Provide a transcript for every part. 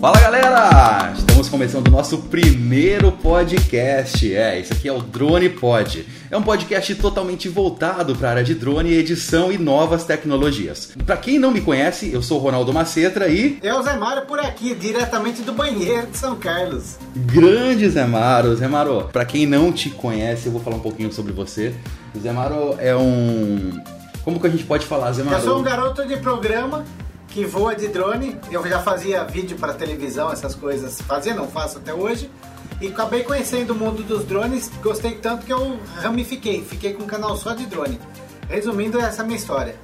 Fala galera! Estamos começando o nosso primeiro podcast. É, esse aqui é o Drone Pod. É um podcast totalmente voltado para a área de drone, edição e novas tecnologias. Para quem não me conhece, eu sou o Ronaldo Macetra e. Eu, Zé Mário, por aqui, diretamente do banheiro de São Carlos. Grande Zé Maro. Zé Maro, para quem não te conhece, eu vou falar um pouquinho sobre você. O Zé Maro é um. Como que a gente pode falar, Zé Maro? Eu sou um garoto de programa que voa de drone. Eu já fazia vídeo para televisão, essas coisas. Fazia, não faço até hoje. E acabei conhecendo o mundo dos drones. Gostei tanto que eu ramifiquei. Fiquei com um canal só de drone. Resumindo, essa é a minha história.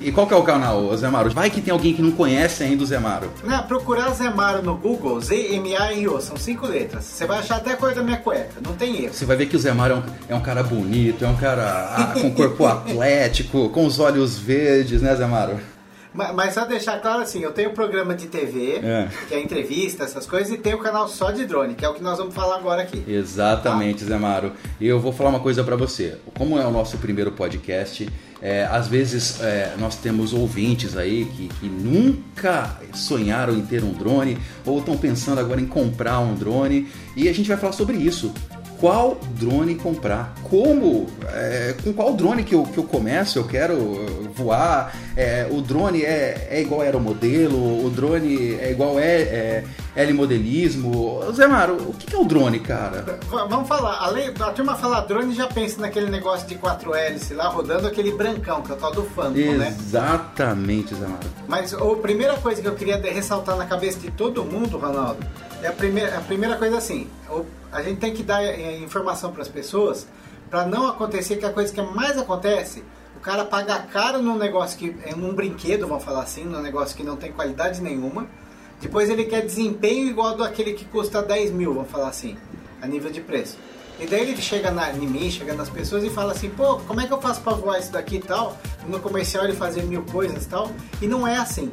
E qual que é o canal, Zé Maro? Vai que tem alguém que não conhece ainda o Zé Maro. Não, procurar Zé Maro no Google, Z-M-A-R-O, são cinco letras. Você vai achar até a cor da minha cueca, não tem erro. Você vai ver que o Zé Maro é um, é um cara bonito, é um cara ah, com corpo atlético, com os olhos verdes, né, Zé Maro? Mas só deixar claro assim, eu tenho um programa de TV, é. que é entrevista, essas coisas, e tenho o um canal só de drone, que é o que nós vamos falar agora aqui. Exatamente, tá? Zé Maro. E eu vou falar uma coisa para você. Como é o nosso primeiro podcast, é, às vezes é, nós temos ouvintes aí que, que, nunca sonharam em ter um drone ou estão pensando agora em comprar um drone e a gente vai falar sobre isso qual drone comprar, como, é, com qual drone que eu, que eu começo, eu quero voar, é, o drone é, é igual aeromodelo, o drone é igual é, é L-modelismo. Zé Maro, o que é o drone, cara? Vamos falar, além, a turma falar drone já pensa naquele negócio de 4 hélices lá, rodando aquele brancão, que é o tal do Phantom, Exatamente, né? Exatamente, Zé Maro. Mas a primeira coisa que eu queria ressaltar na cabeça de todo mundo, Ronaldo, é a primeira, a primeira coisa assim, a gente tem que dar é, informação para as pessoas para não acontecer que a coisa que mais acontece, o cara paga caro num negócio que é um brinquedo, vamos falar assim, num negócio que não tem qualidade nenhuma. Depois ele quer desempenho igual daquele que custa 10 mil, vamos falar assim, a nível de preço. E daí ele chega na, em mim, chega nas pessoas e fala assim, pô, como é que eu faço para voar isso daqui e tal? No comercial ele fazia mil coisas e tal. E não é assim.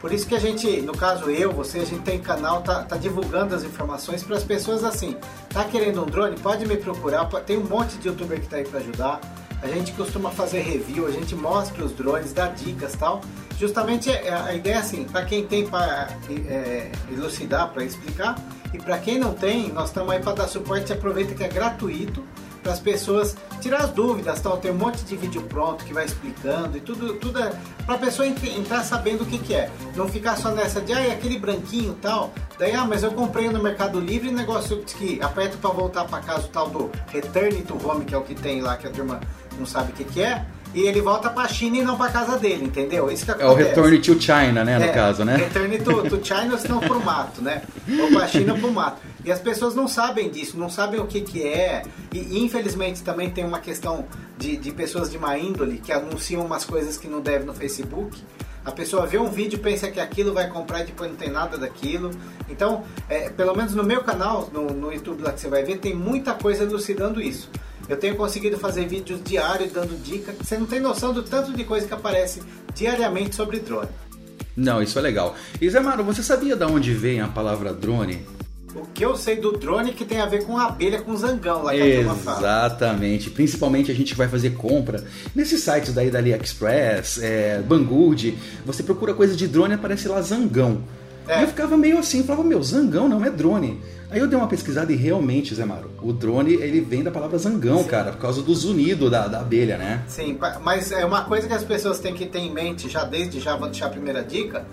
Por isso que a gente, no caso eu, você, a gente tem canal, tá, tá divulgando as informações para as pessoas assim. Tá querendo um drone? Pode me procurar. Tem um monte de youtuber que tá aí para ajudar. A gente costuma fazer review, a gente mostra os drones, dá dicas tal. Justamente é, a ideia é assim, para quem tem para é, elucidar, para explicar, e para quem não tem, nós estamos aí para dar suporte. Aproveita que é gratuito para as pessoas tirar as dúvidas, tal. Tem um monte de vídeo pronto que vai explicando e tudo, tudo é para a pessoa entrar sabendo o que, que é. Não ficar só nessa de, ah, é aquele branquinho tal. Daí, ah, mas eu comprei no Mercado Livre negócio que aperto para voltar para casa o tal do Return to Home, que é o que tem lá, que a turma não sabe o que, que é e ele volta pra China e não pra casa dele, entendeu? Isso que acontece. É o return to China, né, no é, caso, né? Return to, to China, senão pro mato, né? Ou pra China pro mato. E as pessoas não sabem disso, não sabem o que que é. E infelizmente também tem uma questão de, de pessoas de má índole que anunciam umas coisas que não devem no Facebook. A pessoa vê um vídeo, pensa que aquilo vai comprar e depois não tem nada daquilo. Então, é, pelo menos no meu canal, no, no YouTube lá que você vai ver, tem muita coisa elucidando isso. Eu tenho conseguido fazer vídeos diários dando dicas. Você não tem noção do tanto de coisa que aparece diariamente sobre drone. Não, isso é legal. E Zé Maro, você sabia de onde vem a palavra drone? O que eu sei do drone que tem a ver com a abelha com zangão lá que Exatamente. Principalmente a gente vai fazer compra nesses sites daí da AliExpress, é, Banggood. Você procura coisa de drone e aparece lá zangão. É. E eu ficava meio assim, falava, meu, zangão não é drone. Aí eu dei uma pesquisada e realmente, Zé Maro, o drone ele vem da palavra zangão, Sim. cara, por causa do zunido da, da abelha, né? Sim, mas é uma coisa que as pessoas têm que ter em mente já desde já, vou deixar a primeira dica,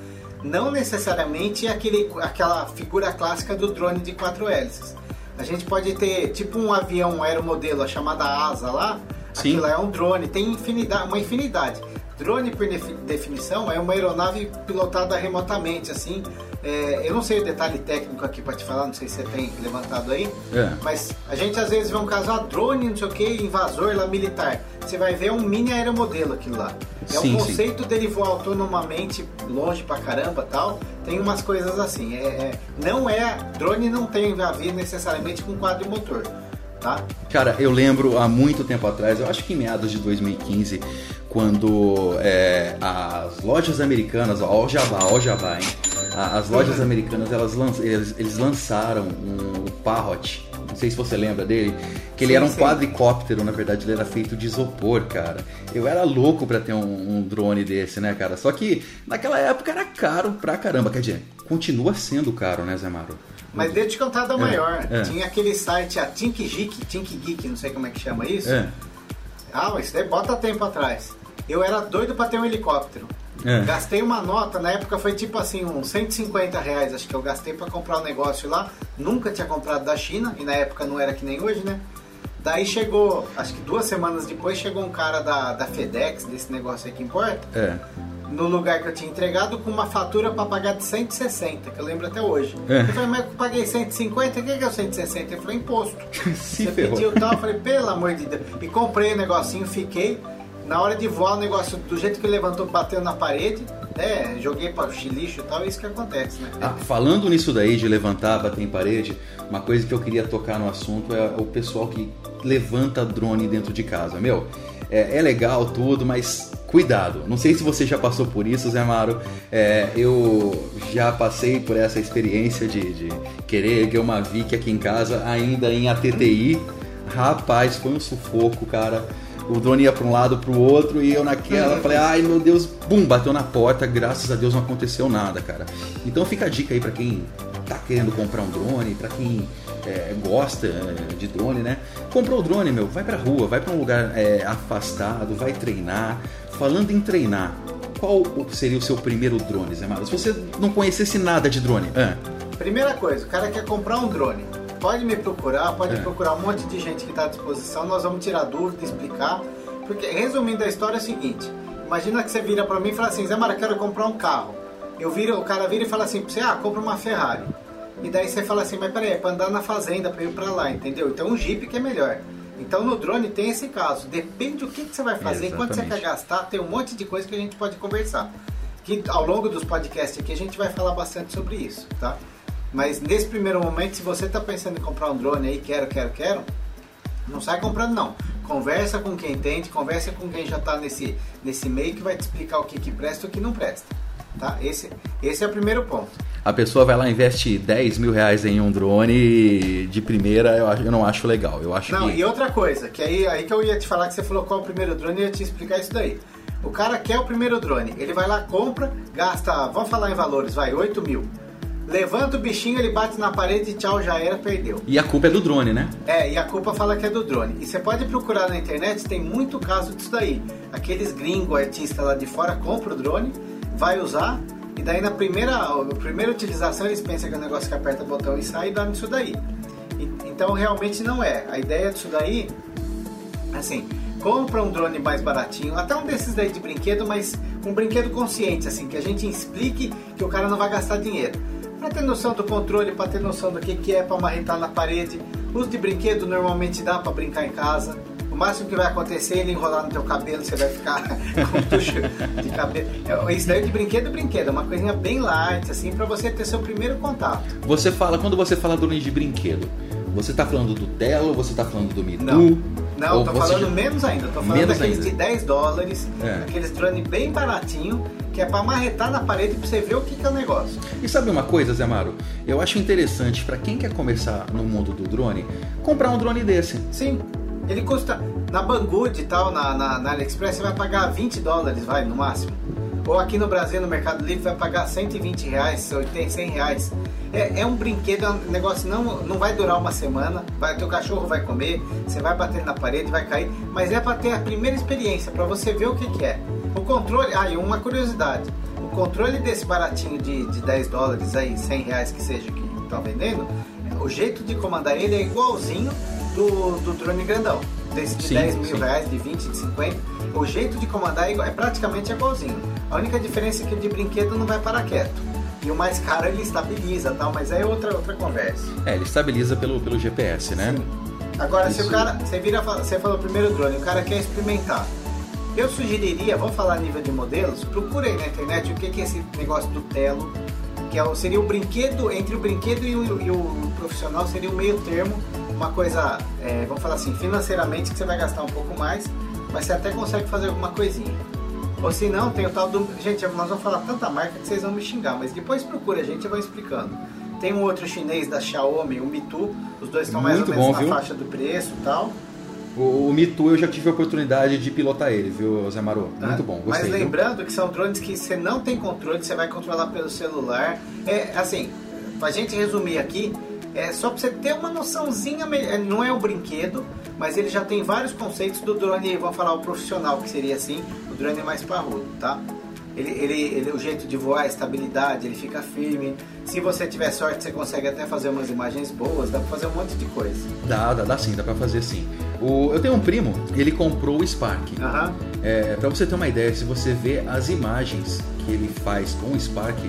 não necessariamente aquele, aquela figura clássica do drone de quatro hélices. A gente pode ter tipo um avião um aeromodelo, a chamada asa lá, Sim. aquilo é um drone, tem infinidade, uma infinidade. Drone, por definição, é uma aeronave pilotada remotamente, assim. É, eu não sei o detalhe técnico aqui para te falar, não sei se você tem levantado aí, é. mas a gente às vezes vê um caso, ah, drone, não sei o que, invasor lá militar. Você vai ver um mini aeromodelo aquilo lá. É sim, o conceito sim. dele voar autonomamente, longe pra caramba tal. Tem umas coisas assim. É, é, não é. Drone não tem a ver necessariamente com quadrimotor. Tá? Cara, eu lembro há muito tempo atrás, eu acho que em meados de 2015, quando é, as lojas americanas, ó, o Jabá, ó, o Jabá, hein? As lojas americanas, elas, eles, eles lançaram um, o Parrot, Não sei se você lembra dele. Que ele Sim, era um sim. quadricóptero, na verdade ele era feito de isopor, cara. Eu era louco pra ter um, um drone desse, né, cara? Só que naquela época era caro pra caramba. Quer dizer, continua sendo caro, né, Zé Maro? Mas deixa eu te contar da maior. é. Tinha aquele site, a Think Geek, Think Geek, não sei como é que chama isso. É. Ah, mas isso daí bota tempo atrás. Eu era doido pra ter um helicóptero. É. Gastei uma nota, na época foi tipo assim, uns 150 reais, acho que eu gastei pra comprar um negócio lá. Nunca tinha comprado da China, e na época não era que nem hoje, né? Daí chegou, acho que duas semanas depois, chegou um cara da, da FedEx, desse negócio aí que importa, É. no lugar que eu tinha entregado, com uma fatura pra pagar de 160, que eu lembro até hoje. É. Eu falei, mas eu paguei 150, o que que é o 160? Ele falou, imposto. Se Você ferrou. pediu tal, eu falei, pelo amor de Deus. E comprei o negocinho, fiquei. Na hora de voar, o negócio, do jeito que levantou, bateu na parede, né? Joguei para o lixo e tal, é isso que acontece, né? Ah, falando nisso daí de levantar, bater em parede, uma coisa que eu queria tocar no assunto é o pessoal que levanta drone dentro de casa. Meu, é, é legal tudo, mas cuidado. Não sei se você já passou por isso, Zé Maro. É, eu já passei por essa experiência de, de querer erguer uma VIC aqui em casa, ainda em ATTI. Rapaz, foi um sufoco, cara. O drone ia para um lado para o outro e eu naquela falei, ai meu Deus, bum, bateu na porta, graças a Deus não aconteceu nada, cara. Então fica a dica aí para quem tá querendo comprar um drone, para quem é, gosta é, de drone, né? Comprou o drone, meu, vai pra rua, vai para um lugar é, afastado, vai treinar. Falando em treinar, qual seria o seu primeiro drone, Zé Maro? Se você não conhecesse nada de drone, ah, Primeira coisa, o cara quer comprar um drone. Pode me procurar, pode É. procurar um monte de gente que está à disposição, nós vamos tirar dúvida, explicar. Porque, resumindo a história é o seguinte: imagina que você vira para mim e fala assim, Zé Mara, quero comprar um carro. Eu viro, o cara vira e fala assim pra você, ah, compra uma Ferrari. E daí você fala assim, mas peraí, é pra andar na fazenda, pra ir pra lá, entendeu? Então um Jeep que é melhor. Então no drone tem esse caso. Depende do que, que você vai fazer, quanto você quer Exatamente. gastar, tem um monte de coisa que a gente pode conversar. Que ao longo dos podcasts aqui a gente vai falar bastante sobre isso, tá? Mas nesse primeiro momento, se você está pensando em comprar um drone aí, quero, quero, quero, não sai comprando não. Conversa com quem entende, conversa com quem já está nesse, nesse meio que vai te explicar o que, que presta e o que não presta. Tá? Esse, esse é o primeiro ponto. a pessoa vai lá e investe 10 mil reais em um drone e de primeira eu, acho- eu não acho legal. Eu acho Não, que. e outra coisa, que aí, aí que eu ia te falar que você falou qual é o primeiro drone, eu ia te explicar isso daí. O cara quer o primeiro drone, ele vai lá, compra, gasta, vamos falar em valores, vai, 8 mil. Levanta o bichinho, ele bate na parede e tchau, já era, perdeu. E a culpa é do drone, né? É, e a culpa fala que é do drone. E você pode procurar na internet, tem muito caso disso daí. Aqueles gringos artistas lá de fora compram o drone, vai usar, e daí na primeira, na primeira utilização eles pensam que é um negócio que aperta o botão e sai e dá nisso daí. E- então realmente não é. A ideia disso daí, assim, compra um drone mais baratinho, até um desses daí de brinquedo, mas um brinquedo consciente, assim, que a gente explique que o cara não vai gastar dinheiro. Pra ter noção do controle, pra ter noção do que, que é pra marretar na parede. Uso de brinquedo normalmente dá pra brincar em casa. O máximo que vai acontecer é ele enrolar no teu cabelo, você vai ficar com tucho de cabelo. É, Isso daí de brinquedo, brinquedo, é uma coisinha bem light, assim, pra você ter seu primeiro contato. Você fala, quando você fala drone de brinquedo, você tá falando do Telo, você tá falando do Mitu? Não. Não, ou tô você falando já- menos ainda. Tô falando Menos daqueles ainda. de 10 dólares, É. aqueles drone bem baratinho, que é pra marretar na parede pra você ver o que, que é o negócio. E sabe uma coisa, Zé Maro? Eu acho interessante pra quem quer começar no mundo do drone, comprar um drone desse. Sim, ele custa. Na Banggood e tal, na, na, na AliExpress, você vai pagar 20 dólares, vai, no máximo. Ou aqui no Brasil, no Mercado Livre, vai pagar 120 reais, 80, 100 reais. É, é um brinquedo, é um negócio não, não vai durar uma semana, vai, teu cachorro vai comer, você vai bater na parede, vai cair, mas é para ter a primeira experiência, para você ver o que, que é. O controle, ah, e uma curiosidade, o controle desse baratinho de, de 10 dólares aí, 100 reais que seja que estão vendendo, o jeito de comandar ele é igualzinho do, do drone grandão. Desse de Sim, 10 mil sim. reais, de 20, de 50. O jeito de comandar é, igual- é praticamente igualzinho. A única diferença é que o de brinquedo não vai parar quieto. E o mais caro ele estabiliza tal, mas aí é outra, outra conversa. É, ele estabiliza pelo, pelo GPS, né? Sim. Agora, se Isso. o cara. Você vira você falou primeiro drone, o cara quer experimentar. Eu sugeriria, vamos falar a nível de modelos, procura aí na internet o que que é esse negócio do telo, que é seria o brinquedo, entre o brinquedo e o, e o profissional seria o meio termo, uma coisa, é, vamos falar assim, financeiramente que você vai gastar um pouco mais, mas você até consegue fazer alguma coisinha. Ou se não, tem o tal do. Gente, nós vamos falar tanta marca que vocês vão me xingar, mas depois procura, a gente vai explicando. Tem um outro chinês da Xiaomi, o Mitu. Os dois estão mais Muito ou menos bom, na viu? faixa do preço e tal. O, o Mitu eu já tive a oportunidade de pilotar ele, viu, Zé Maru? tá? Muito bom, gostei. Mas viu? lembrando que são drones que você não tem controle, você vai controlar pelo celular. É assim, pra gente resumir aqui, é só pra você ter uma noçãozinha, é, não é um brinquedo, mas ele já tem vários conceitos do drone, vamos falar o profissional, que seria assim, o drone é mais parrudo, tá? Ele, ele, ele, o jeito de voar, a estabilidade, ele fica firme. Se você tiver sorte, você consegue até fazer umas imagens boas, dá pra fazer um monte de coisa. Dá, dá, dá sim, dá pra fazer sim. O, eu tenho um primo, ele comprou o Spark. Aham. É, para você ter uma ideia, se você vê as imagens que ele faz com o Spark,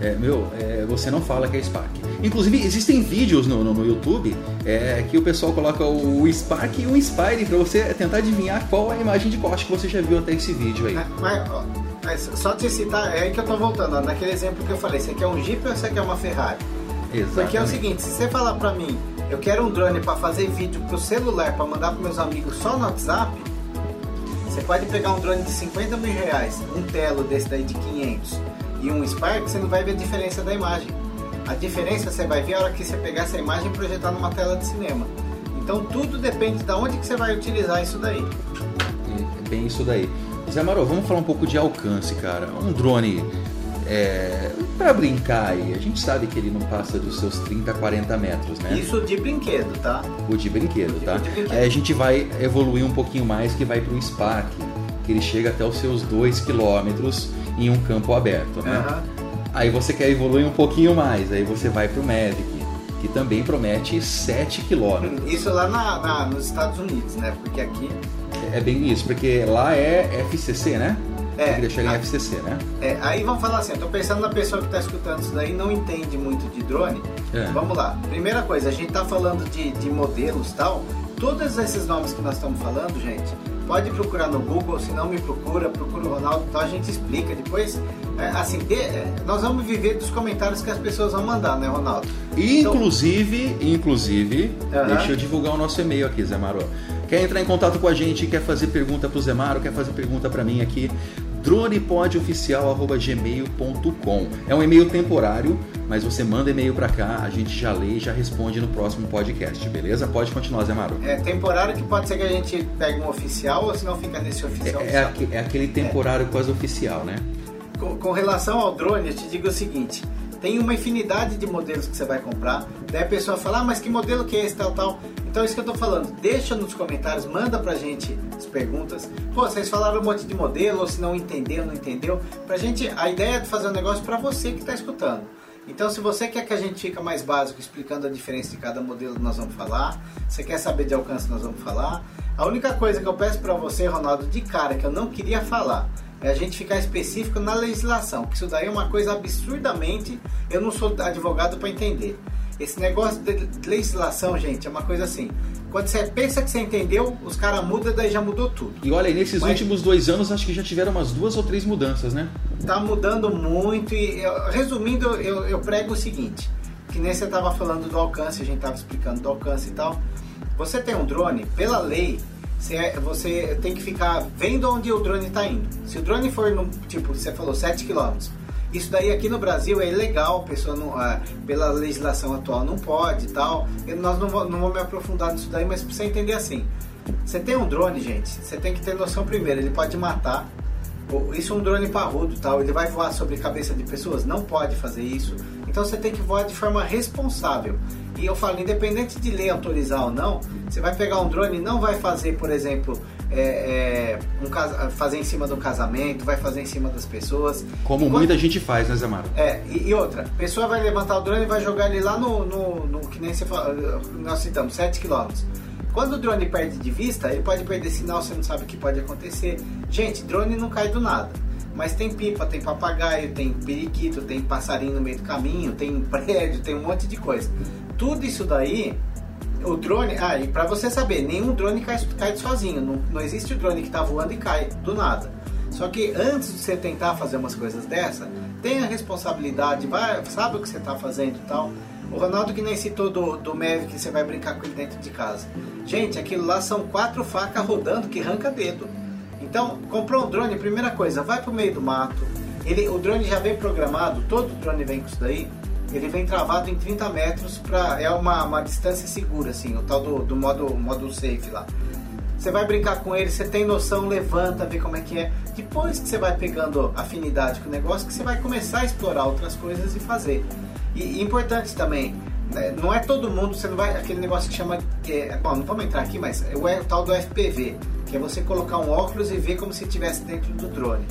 é, meu, é, você não fala que é Spark. Inclusive, existem vídeos no, no, no YouTube é, que o pessoal coloca o, Spark e o Inspire para você tentar adivinhar qual é a imagem de coste que você já viu até esse vídeo aí. É, Mas, mas só te citar, é aí que eu tô voltando, ó, naquele exemplo que eu falei, você quer um Jeep ou você quer uma Ferrari? Exatamente. Porque é o seguinte, se você falar pra mim, eu quero um drone pra fazer vídeo pro celular, pra mandar pros meus amigos só no WhatsApp, você pode pegar um drone de 50 mil reais, um Telo desse daí de 500 e um Spark, você não vai ver a diferença da imagem. A diferença você vai ver a hora que você pegar essa imagem e projetar numa tela de cinema. Então tudo depende de onde que você vai utilizar isso daí. É bem isso daí. Zé Amaral, vamos falar um pouco de alcance, cara. Um drone, é, para brincar aí, a gente sabe que ele não passa dos seus 30, 40 metros, né? Isso de brinquedo, tá? O de brinquedo, tá? O de brinquedo. Aí a gente vai evoluir um pouquinho mais, que vai pro Spark, que ele chega até os seus 2 km em um campo aberto, né? Aham. Aí você quer evoluir um pouquinho mais, aí você vai pro Mavic, que também promete 7 km. Isso lá na, na- nos Estados Unidos, né? Porque aqui É bem isso, porque lá é FCC, né? É. Queria chegar em FCC, né? É, aí vamos falar assim, eu tô pensando na pessoa que está escutando isso daí não entende muito de drone. É. Vamos lá. Primeira coisa, a gente tá falando de, de modelos tal. Todos esses nomes que nós estamos falando, gente, pode procurar no Google, se não me procura, procura o Ronaldo, então a gente explica depois. é, assim, de- é, nós vamos viver dos comentários que as pessoas vão mandar, né, Ronaldo? E, Então- inclusive, inclusive, Aham. deixa eu divulgar o nosso e-mail aqui, Zé Maro. Quer entrar em contato com a gente, quer fazer pergunta pro Zé Maro, quer fazer pergunta para mim aqui, dronepodoficial.gmail.com É um e-mail temporário, mas você manda e-mail para cá, a gente já lê e já responde no próximo podcast, beleza? Pode continuar, Zé Maro. É temporário que pode ser que a gente pegue um oficial ou se não fica nesse oficial. É, é oficial. aque- é aquele temporário quase oficial, né? Com, com relação ao drone, eu te digo o seguinte: tem uma infinidade de modelos que você vai comprar. Daí a pessoa fala, ah, mas que modelo que é esse, tal, tal. Então é isso que eu tô falando. Deixa nos comentários, manda pra gente as perguntas. Pô, vocês falaram um monte de modelo, ou se não entendeu, não entendeu. Pra gente, a ideia é fazer um negócio pra você que tá escutando. Então, se você quer que a gente fique mais básico explicando a diferença de cada modelo, nós vamos falar. Você quer saber de alcance, nós vamos falar. A única coisa que eu peço pra você, Ronaldo, de cara, que eu não queria falar, é a gente ficar específico na legislação, que isso daí é uma coisa absurdamente. Eu não sou advogado para entender. Esse negócio de legislação, gente, é uma coisa assim. Quando você pensa que você entendeu, os caras mudam, daí já mudou tudo. E olha, nesses Mas- últimos dois anos, acho que já tiveram umas duas ou três mudanças, né? Tá mudando muito e, resumindo, eu, eu prego o seguinte, que nem você tava falando do alcance, a gente tava explicando do alcance e tal. Você tem um drone, pela lei, você, é- você tem que ficar vendo onde o drone está indo. Se o drone for, no, tipo, você falou 7 km, isso daí aqui no Brasil é ilegal, pessoa não, ah, pela legislação atual não pode e tal. Eu- nós não, vou- não vamos me aprofundar nisso daí, mas pra você entender assim. Você tem um drone, gente, você tem que ter noção primeiro, ele pode matar, Isso é um drone parrudo, tal. Ele vai voar sobre a cabeça de pessoas? Não pode fazer isso. Então você tem que voar de forma responsável. E eu falo, independente de lei autorizar ou não, você vai pegar um drone e não vai fazer, por exemplo, é, é, um casa- fazer em cima um casamento, vai fazer em cima das pessoas. Como Enquanto- muita gente faz, né, Zé Maro? é, e, e outra, a pessoa vai levantar o drone e vai jogar ele lá no, no, no que nem você fala, nós citamos, 7 km. Quando o drone perde de vista, ele pode perder sinal, você não sabe o que pode acontecer. Gente, drone não cai do nada. Mas tem pipa, tem papagaio, tem periquito, tem passarinho no meio do caminho, tem prédio, tem um monte de coisa. Tudo isso daí, o drone. Ah, e pra você saber, nenhum drone cai, cai sozinho. Não, não existe drone que tá voando e cai do nada. Só que antes de você tentar fazer umas coisas dessa, tenha responsabilidade, vai, sabe o que você está fazendo e tal. O Ronaldo que nem citou do, do que você vai brincar com ele dentro de casa. Gente, aquilo lá são quatro facas rodando que arranca dedo. Então, comprou um drone, primeira coisa, vai pro meio do mato. Ele, o drone já vem programado, todo drone vem com isso daí. ele vem travado em 30 metros, pra, é uma, uma distância segura, assim, o tal do, do modo, modo safe lá. Você vai brincar com ele, você tem noção, levanta, vê como é que é. Depois que você vai pegando afinidade com o negócio, que você vai começar a explorar outras coisas e fazer. E, e importante também, né, não é todo mundo, você não vai. Aquele negócio que chama. É, bom, não vamos entrar aqui, mas é o, é o tal do FPV, que é você colocar um óculos e ver como se estivesse dentro do drone.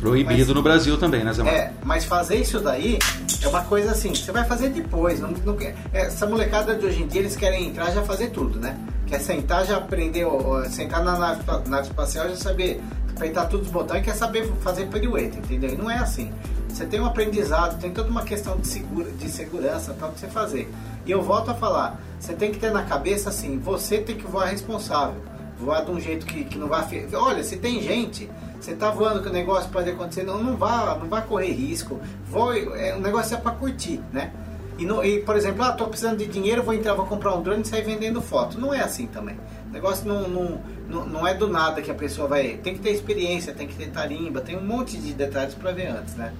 Proibido mas, no Brasil também, né, Zé É, mas fazer isso daí é uma coisa assim, você vai fazer depois. Não, não, essa molecada de hoje em dia, eles querem entrar já fazer tudo, né? Quer sentar, já aprender, sentar na nave, nave espacial, já saber apertar todos os botões e quer saber fazer pirueta, entendeu? E não é assim. Você tem um aprendizado, tem toda uma questão de, segura, de segurança para você fazer. E eu volto a falar, você tem que ter na cabeça assim, você tem que voar responsável. Voar de um jeito que, que não vai... Olha, se tem gente você está voando que o negócio pode acontecer, não, não vá, não vá correr risco. Voe, é, o negócio é para curtir, né? E, no, e, por exemplo, ah, tô precisando de dinheiro, vou entrar, vou comprar um drone e sair vendendo foto. Não é assim também. O negócio não, não, não, não é do nada que a pessoa vai. Tem que ter experiência, tem que ter tarimba, tem um monte de detalhes para ver antes, né?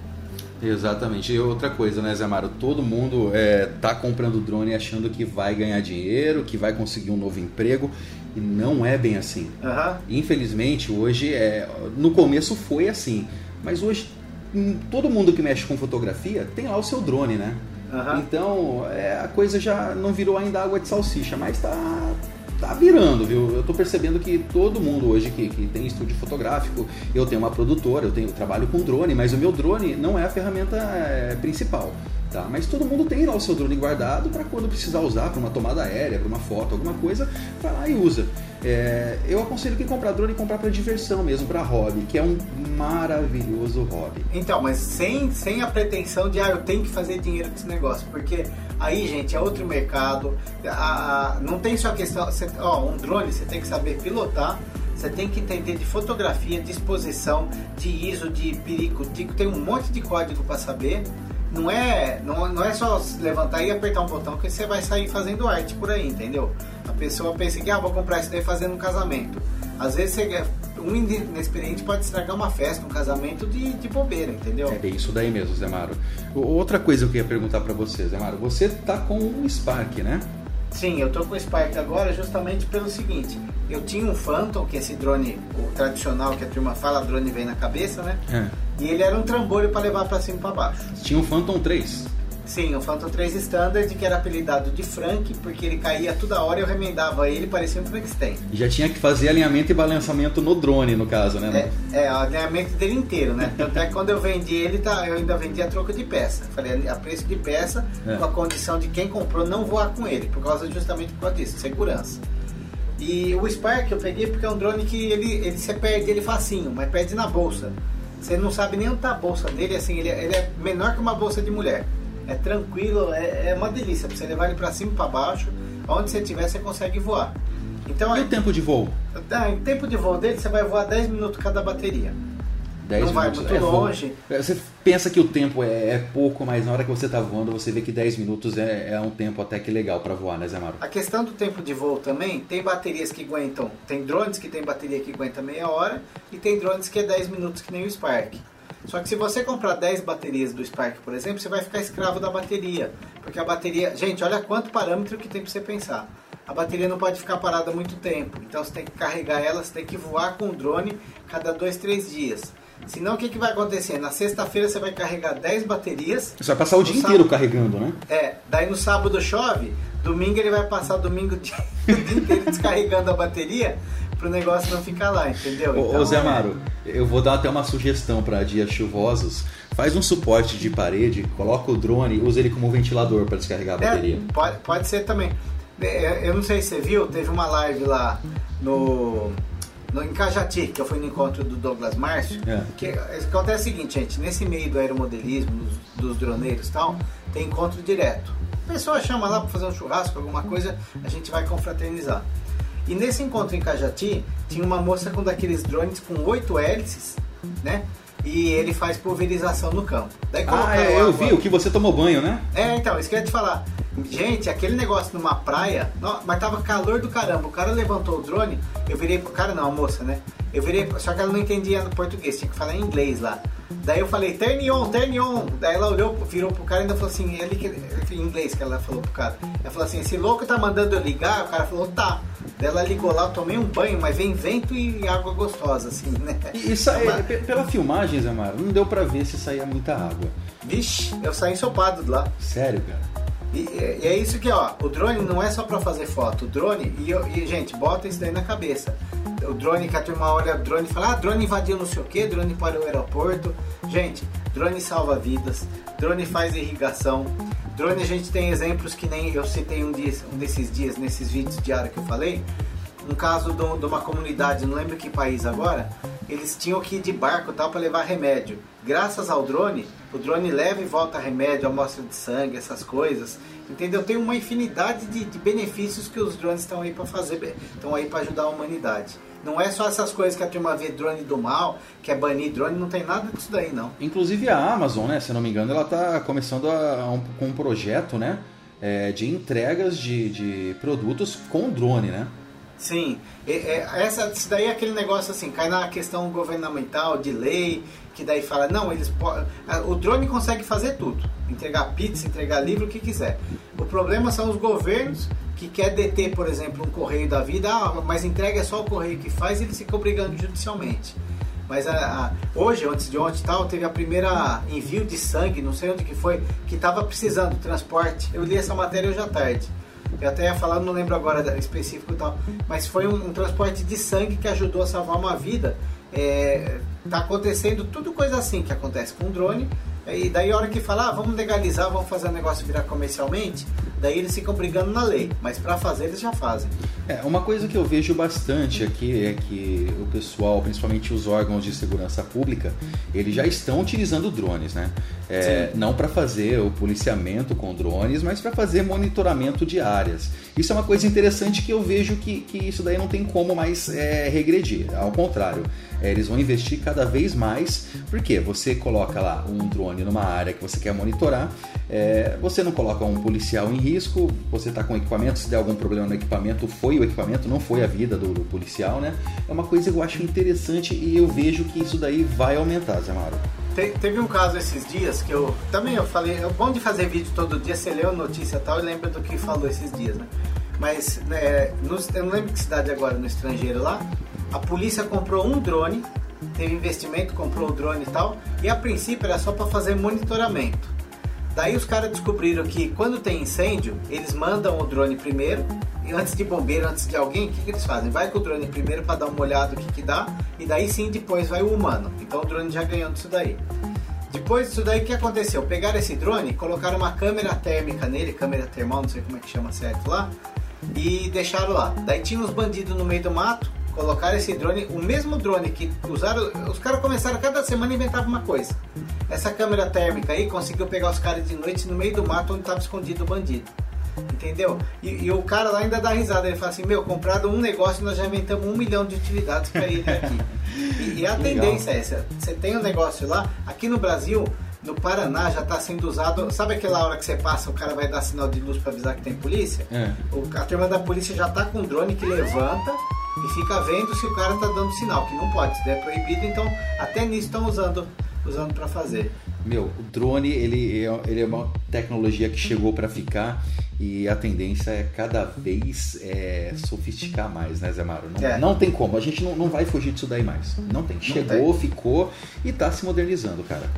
Exatamente. E outra coisa, né, Zé Maro? Todo mundo é, tá comprando drone achando que vai ganhar dinheiro, que vai conseguir um novo emprego. E não é bem assim. Uhum. Infelizmente, hoje, é, no começo foi assim. Mas hoje, hum, todo mundo que mexe com fotografia tem lá o seu drone, né? Uhum. Então, é, a coisa já não virou ainda água de salsicha, mas tá, tá virando, viu? Eu tô percebendo que todo mundo hoje que, que tem estúdio fotográfico, eu tenho uma produtora, eu tenho eu trabalho com drone, mas o meu drone não é a ferramenta é, principal. Tá? Mas todo mundo tem lá o seu drone guardado para quando precisar usar, para uma tomada aérea, para uma foto, alguma coisa, vai lá e usa. É, eu aconselho quem comprar drone comprar para diversão mesmo, para hobby, que é um maravilhoso hobby. Então, mas sem, sem a pretensão de, ah, eu tenho que fazer dinheiro com esse negócio, porque aí, gente, é outro mercado. A, a, não tem só questão, você, ó, um drone você tem que saber pilotar, você tem que entender de fotografia, de exposição, de ISO, de perico-tico, tem um monte de código para saber não é, não, não é só levantar e apertar um botão que você vai sair fazendo arte por aí, entendeu? A pessoa pensa que ah, vou comprar isso daí fazendo um casamento. Às vezes você, um inexperiente pode estragar uma festa, um casamento de, de bobeira, entendeu? É bem isso daí mesmo, Zé Maro. Outra coisa que eu ia perguntar para você, Zé Maro, você tá com um Spark, né? Sim, eu tô com o Spark agora justamente pelo seguinte, eu tinha um Phantom, que é esse drone, o tradicional que a turma fala, drone vem na cabeça, né? É. E ele era um trambolho para levar para cima e para baixo. Tinha um Phantom 3. Sim, o Phantom 3 Standard, que era apelidado de Frank, porque ele caía toda hora e eu remendava ele, parecia um Frankenstein. E já tinha que fazer alinhamento e balançamento no drone, no caso, né? É, é o alinhamento dele inteiro, né? Tanto é que quando eu vendi ele, tá, eu ainda vendia a troca de peça. Falei, a preço de peça, é. com a condição de quem comprou não voar com ele, por causa justamente por causa disso, segurança. E o Spark eu peguei porque é um drone que ele, ele se perde ele facinho, mas perde na bolsa. Você não sabe nem onde a bolsa dele, assim, ele, é, ele é menor que uma bolsa de mulher. É tranquilo, é, é uma delícia pra você levar ele para cima e para baixo, onde você estiver você consegue voar. Então, e o tempo de voo? Ah, em tempo de voo dele você vai voar 10 minutos cada bateria. 10 não vai muito é longe. É, você pensa que o tempo é, é, pouco, mas na hora que você está voando, você vê que 10 minutos é, é um tempo até que legal para voar, né, Zé Maro? A questão do tempo de voo também, tem baterias que aguentam, tem drones que tem bateria que aguenta meia hora e tem drones que é 10 minutos que nem o Spark. Só que se você comprar 10 baterias do Spark, por exemplo, você vai ficar escravo da bateria. Porque a bateria. Gente, olha quanto parâmetro que tem para você pensar. A bateria não pode ficar parada muito tempo. Então você tem que carregar ela, você tem que voar com o drone cada 2, 3 dias. Senão o que, que vai acontecer? Na sexta-feira você vai carregar 10 baterias. Você vai passar o dia sábado, inteiro carregando, né? É, daí no sábado chove, domingo ele vai passar domingo o dia inteiro descarregando a bateria pro negócio não ficar lá, entendeu? Então, Ô Zé Amaro, é... eu vou dar até uma sugestão para dias chuvosos. Faz um suporte de parede, coloca o drone, usa ele como ventilador para descarregar a é, bateria. É, pode, pode ser também. É, eu não sei se você viu, teve uma live lá no no, em Cajati, que eu fui no encontro do Douglas Márcio, é. que acontece o seguinte, gente, nesse meio do aeromodelismo, dos, dos droneiros e tal, tem encontro direto. A pessoa chama lá para fazer um churrasco, alguma coisa, a gente vai confraternizar. E nesse encontro em Cajati, tinha uma moça com daqueles drones com oito hélices, né? E ele faz pulverização no campo. Daí ah, é, eu vi, o que você tomou banho, né? É, então, isso que eu ia te falar. Gente, aquele negócio numa praia, mas tava calor do caramba. O cara levantou o drone, eu virei pro cara, não, a moça, né? Eu virei, só que ela não entendia no português, tinha que falar em inglês lá. Daí eu falei, turn on, turn on. Daí ela olhou, virou pro cara e ainda falou assim, ele, em inglês que ela falou pro cara. Ela falou assim, esse louco tá mandando eu ligar? O cara falou, tá. Daí ela ligou lá, eu tomei um banho, mas vem vento e água gostosa, assim, né? E, e sa... pela filmagem, Zé não deu pra ver se saía muita água. Vixe, eu saí ensopado de lá. Sério, cara? E, e, é isso que, ó, o drone não é só para fazer foto. O drone, e, e, gente, bota isso daí na cabeça. O drone que a turma olha o drone e fala, ah, drone invadiu não sei o que, drone para o aeroporto. Gente, drone salva vidas, drone faz irrigação. Drone a gente tem exemplos que nem eu citei um, dia, um desses dias, nesses vídeos diários que eu falei. Um caso de, uma comunidade, não lembro que país agora, eles tinham que ir de barco tal para levar remédio. Graças ao drone, o drone leva e volta remédio, amostra de sangue, essas coisas. Entendeu? Tem uma infinidade de, de benefícios que os drones estão aí para fazer, estão aí para ajudar a humanidade. Não é só essas coisas que a turma vê drone do mal, que é banir drone, não tem nada disso daí não. Inclusive a Amazon, né, se não me engano, ela está começando a, um, com um projeto, né, é, de entregas de, de produtos com drone, né? Sim, é, essa, isso daí é aquele negócio assim, cai na questão governamental, de lei, que daí fala, não, eles o drone consegue fazer tudo, entregar pizza, entregar livro, o que quiser. O problema são os governos que quer deter, por exemplo, um correio da vida, ah, mas entrega é só o correio que faz e eles ficam brigando judicialmente. Mas a, a, hoje, antes de ontem tal, teve a primeira envio de sangue, não sei onde que foi, que estava precisando de transporte. Eu li essa matéria hoje à tarde. Eu até ia falar, não lembro agora específico e tal, mas foi um, um, transporte de sangue que ajudou a salvar uma vida. É, tá acontecendo tudo coisa assim que acontece com o drone. E daí a hora que fala, ah, vamos legalizar, vamos fazer o negócio virar comercialmente, daí eles ficam brigando na lei, mas para fazer eles já fazem. É, uma coisa que eu vejo bastante aqui é que o pessoal, principalmente os órgãos de segurança pública, eles já estão utilizando drones, né? É, não para fazer o policiamento com drones, mas para fazer monitoramento de áreas. Isso é uma coisa interessante que eu vejo que, que isso daí não tem como mais é, regredir. Ao contrário, eles vão investir cada vez mais, porque você coloca lá um drone numa área que você quer monitorar, é, você não coloca um policial em risco, você está com equipamento, se der algum problema no equipamento, foi o equipamento, não foi a vida do, do, policial, né? É uma coisa que eu acho interessante e eu vejo que isso daí vai aumentar, Zé. Te, teve um caso esses dias que eu também eu falei, é bom de fazer vídeo todo dia, você lê a notícia e tal e lembra do que falou esses dias, né? Mas né, no, eu não lembro que cidade agora, no estrangeiro lá, a polícia comprou um drone, teve investimento, comprou o drone e tal, e a princípio era só para fazer monitoramento. Daí os caras descobriram que quando tem incêndio, eles mandam o drone primeiro, e antes de bombeiro, antes de alguém, o que, que eles fazem? Vai com o drone primeiro para dar uma olhada no que, que dá, e daí sim depois vai o humano. Então o drone já ganhou disso daí. Depois disso daí, o que aconteceu? Pegaram esse drone, colocaram uma câmera térmica nele, câmera termal, não sei como é que chama certo lá, e deixaram lá. Daí tinha uns bandidos no meio do mato, colocaram esse drone, o mesmo drone que usaram, os caras começaram cada semana a inventar uma coisa. Essa câmera térmica aí conseguiu pegar os caras de noite no meio do mato onde estava escondido o bandido. Entendeu? E, e, o cara lá ainda dá risada, ele fala assim, meu, comprado um negócio e nós já inventamos um milhão de utilidades para ele aqui. e, e, a tendência é essa, você tem um negócio lá, aqui no Brasil, no Paraná já está sendo usado. Sabe aquela hora que você passa, o cara vai dar sinal de luz para avisar que tem polícia? É. O, a turma da polícia já está com um drone que levanta e fica vendo se o cara está dando sinal, que não pode, se é proibido, então até nisso estão usando usando para fazer. Meu, o drone ele é, ele é uma tecnologia que chegou para ficar e a tendência é cada vez é, sofisticar mais, né, Zé Maro? Não, é. não tem como, a gente não, não vai fugir disso daí mais. Não tem. Chegou, tem. ficou e está se modernizando, cara.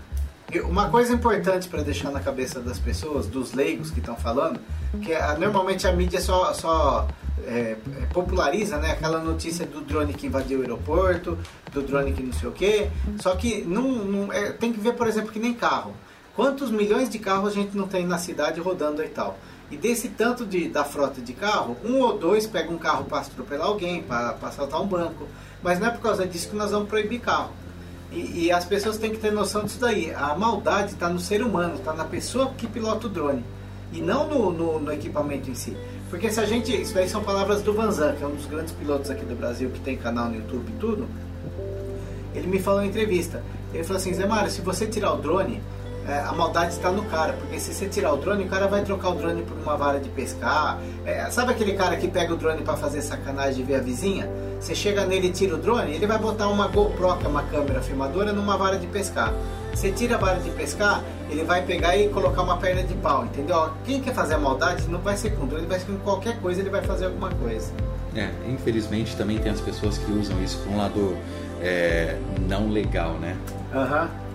Uma coisa importante para deixar na cabeça das pessoas, dos leigos que estão falando, que é, normalmente a mídia só, só é, é, populariza né, aquela notícia do drone que invadiu o aeroporto, do drone que não sei o quê. Só que não, é, tem que ver, por exemplo, que nem carro. Quantos milhões de carros a gente não tem na cidade rodando e tal? E desse tanto de, da frota de carro, um ou dois pegam um carro para atropelar alguém, para assaltar um banco. Mas não é por causa disso que nós vamos proibir carro. E, e, as pessoas têm que ter noção disso daí. A maldade está no ser humano, está na pessoa que pilota o drone. E não no, no, no, equipamento em si. Porque se a gente. Isso daí são palavras do Vanzan, que é um dos grandes pilotos aqui do Brasil, que tem canal no YouTube e tudo. Ele me falou em entrevista. Ele falou assim, Zé Mário, se você tirar o drone, é, a maldade está no cara, porque se você tirar o drone, o cara vai trocar o drone por uma vara de pescar. É, sabe aquele cara que pega o drone para fazer sacanagem de ver a vizinha? Você chega nele e tira o drone, ele vai botar uma GoPro, que é uma câmera filmadora, numa vara de pescar. Você tira a vara de pescar, ele vai pegar e colocar uma perna de pau, entendeu? Quem quer fazer a maldade não vai ser com drone, vai ser com qualquer coisa, ele vai fazer alguma coisa. É, infelizmente também tem as pessoas que usam isso para um lado é, não legal, né? Aham. Uhum.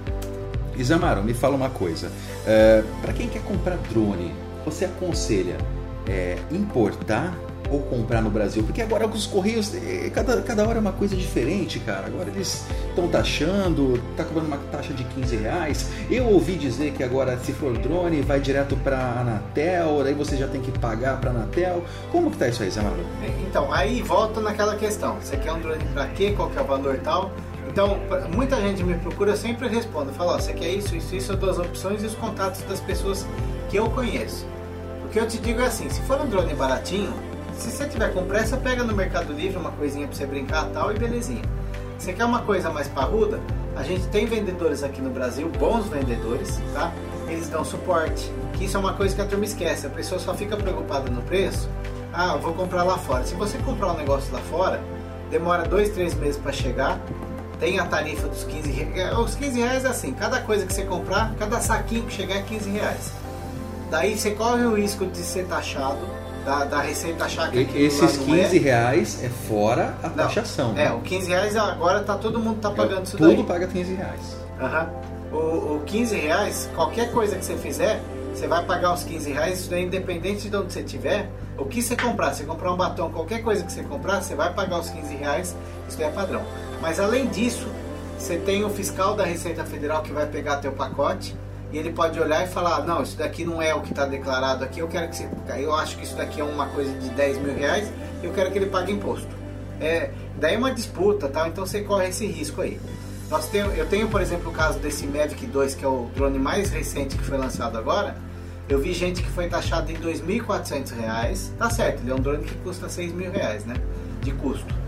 Isamaro, me fala uma coisa. É, para quem quer comprar drone, você aconselha é, importar ou comprar no Brasil? Porque agora os Correios, é, cada, cada hora é uma coisa diferente, cara. Agora eles estão taxando, tá cobrando uma taxa de 15 reais. Eu ouvi dizer que agora, se for drone, vai direto para Anatel, daí você já tem que pagar para Anatel. Como que tá isso aí, Maru? Então, aí volta naquela questão. Você quer um drone para quê? Qual que é o valor tal? Então, muita gente me procura, eu sempre respondo. Falo, ó, você quer isso, isso, isso, duas opções e os contatos das pessoas que eu conheço. O que eu te digo é assim, se for um drone baratinho, se você tiver com pressa, pega no Mercado Livre uma coisinha para você brincar tal e belezinha. Você quer uma coisa mais parruda? A gente tem vendedores aqui no Brasil, bons vendedores, tá? Eles dão suporte, que isso é uma coisa que a turma esquece. A pessoa só fica preocupada no preço. Ah, eu vou comprar lá fora. Se você comprar um negócio lá fora, demora dois, três meses para chegar tem a tarifa dos 15 reais. É, os 15 reais é assim, cada coisa que você comprar, cada saquinho que chegar é 15 reais. Daí você corre o risco de ser taxado, da, da Receita achar que Esses 15 é. reais é fora a não, taxação. É, né? o 15 reais agora tá, todo mundo tá pagando é, isso tudo daí. Tudo paga 15 reais. Uhum. O, o 15 reais, qualquer coisa que você fizer, você vai pagar os 15 reais, isso daí independente de onde você estiver. O que você comprar, você comprar um batom, qualquer coisa que você comprar, você vai pagar os 15 reais, isso daí é padrão. Mas além disso, você tem o fiscal da Receita Federal que vai pegar teu pacote e ele pode olhar e falar, não, isso daqui não é o que está declarado aqui, eu quero que você. Eu acho que isso daqui é uma coisa de 10 mil reais, eu quero que ele pague imposto. É, daí é uma disputa, tá? Então você corre esse risco aí. Nós tem, eu tenho, por exemplo, o caso desse Mavic 2, que é o drone mais recente que foi lançado agora. Eu vi gente que foi taxado em R$ 2.400. Tá certo, ele é um drone que custa R$ mil reais, né? De custo.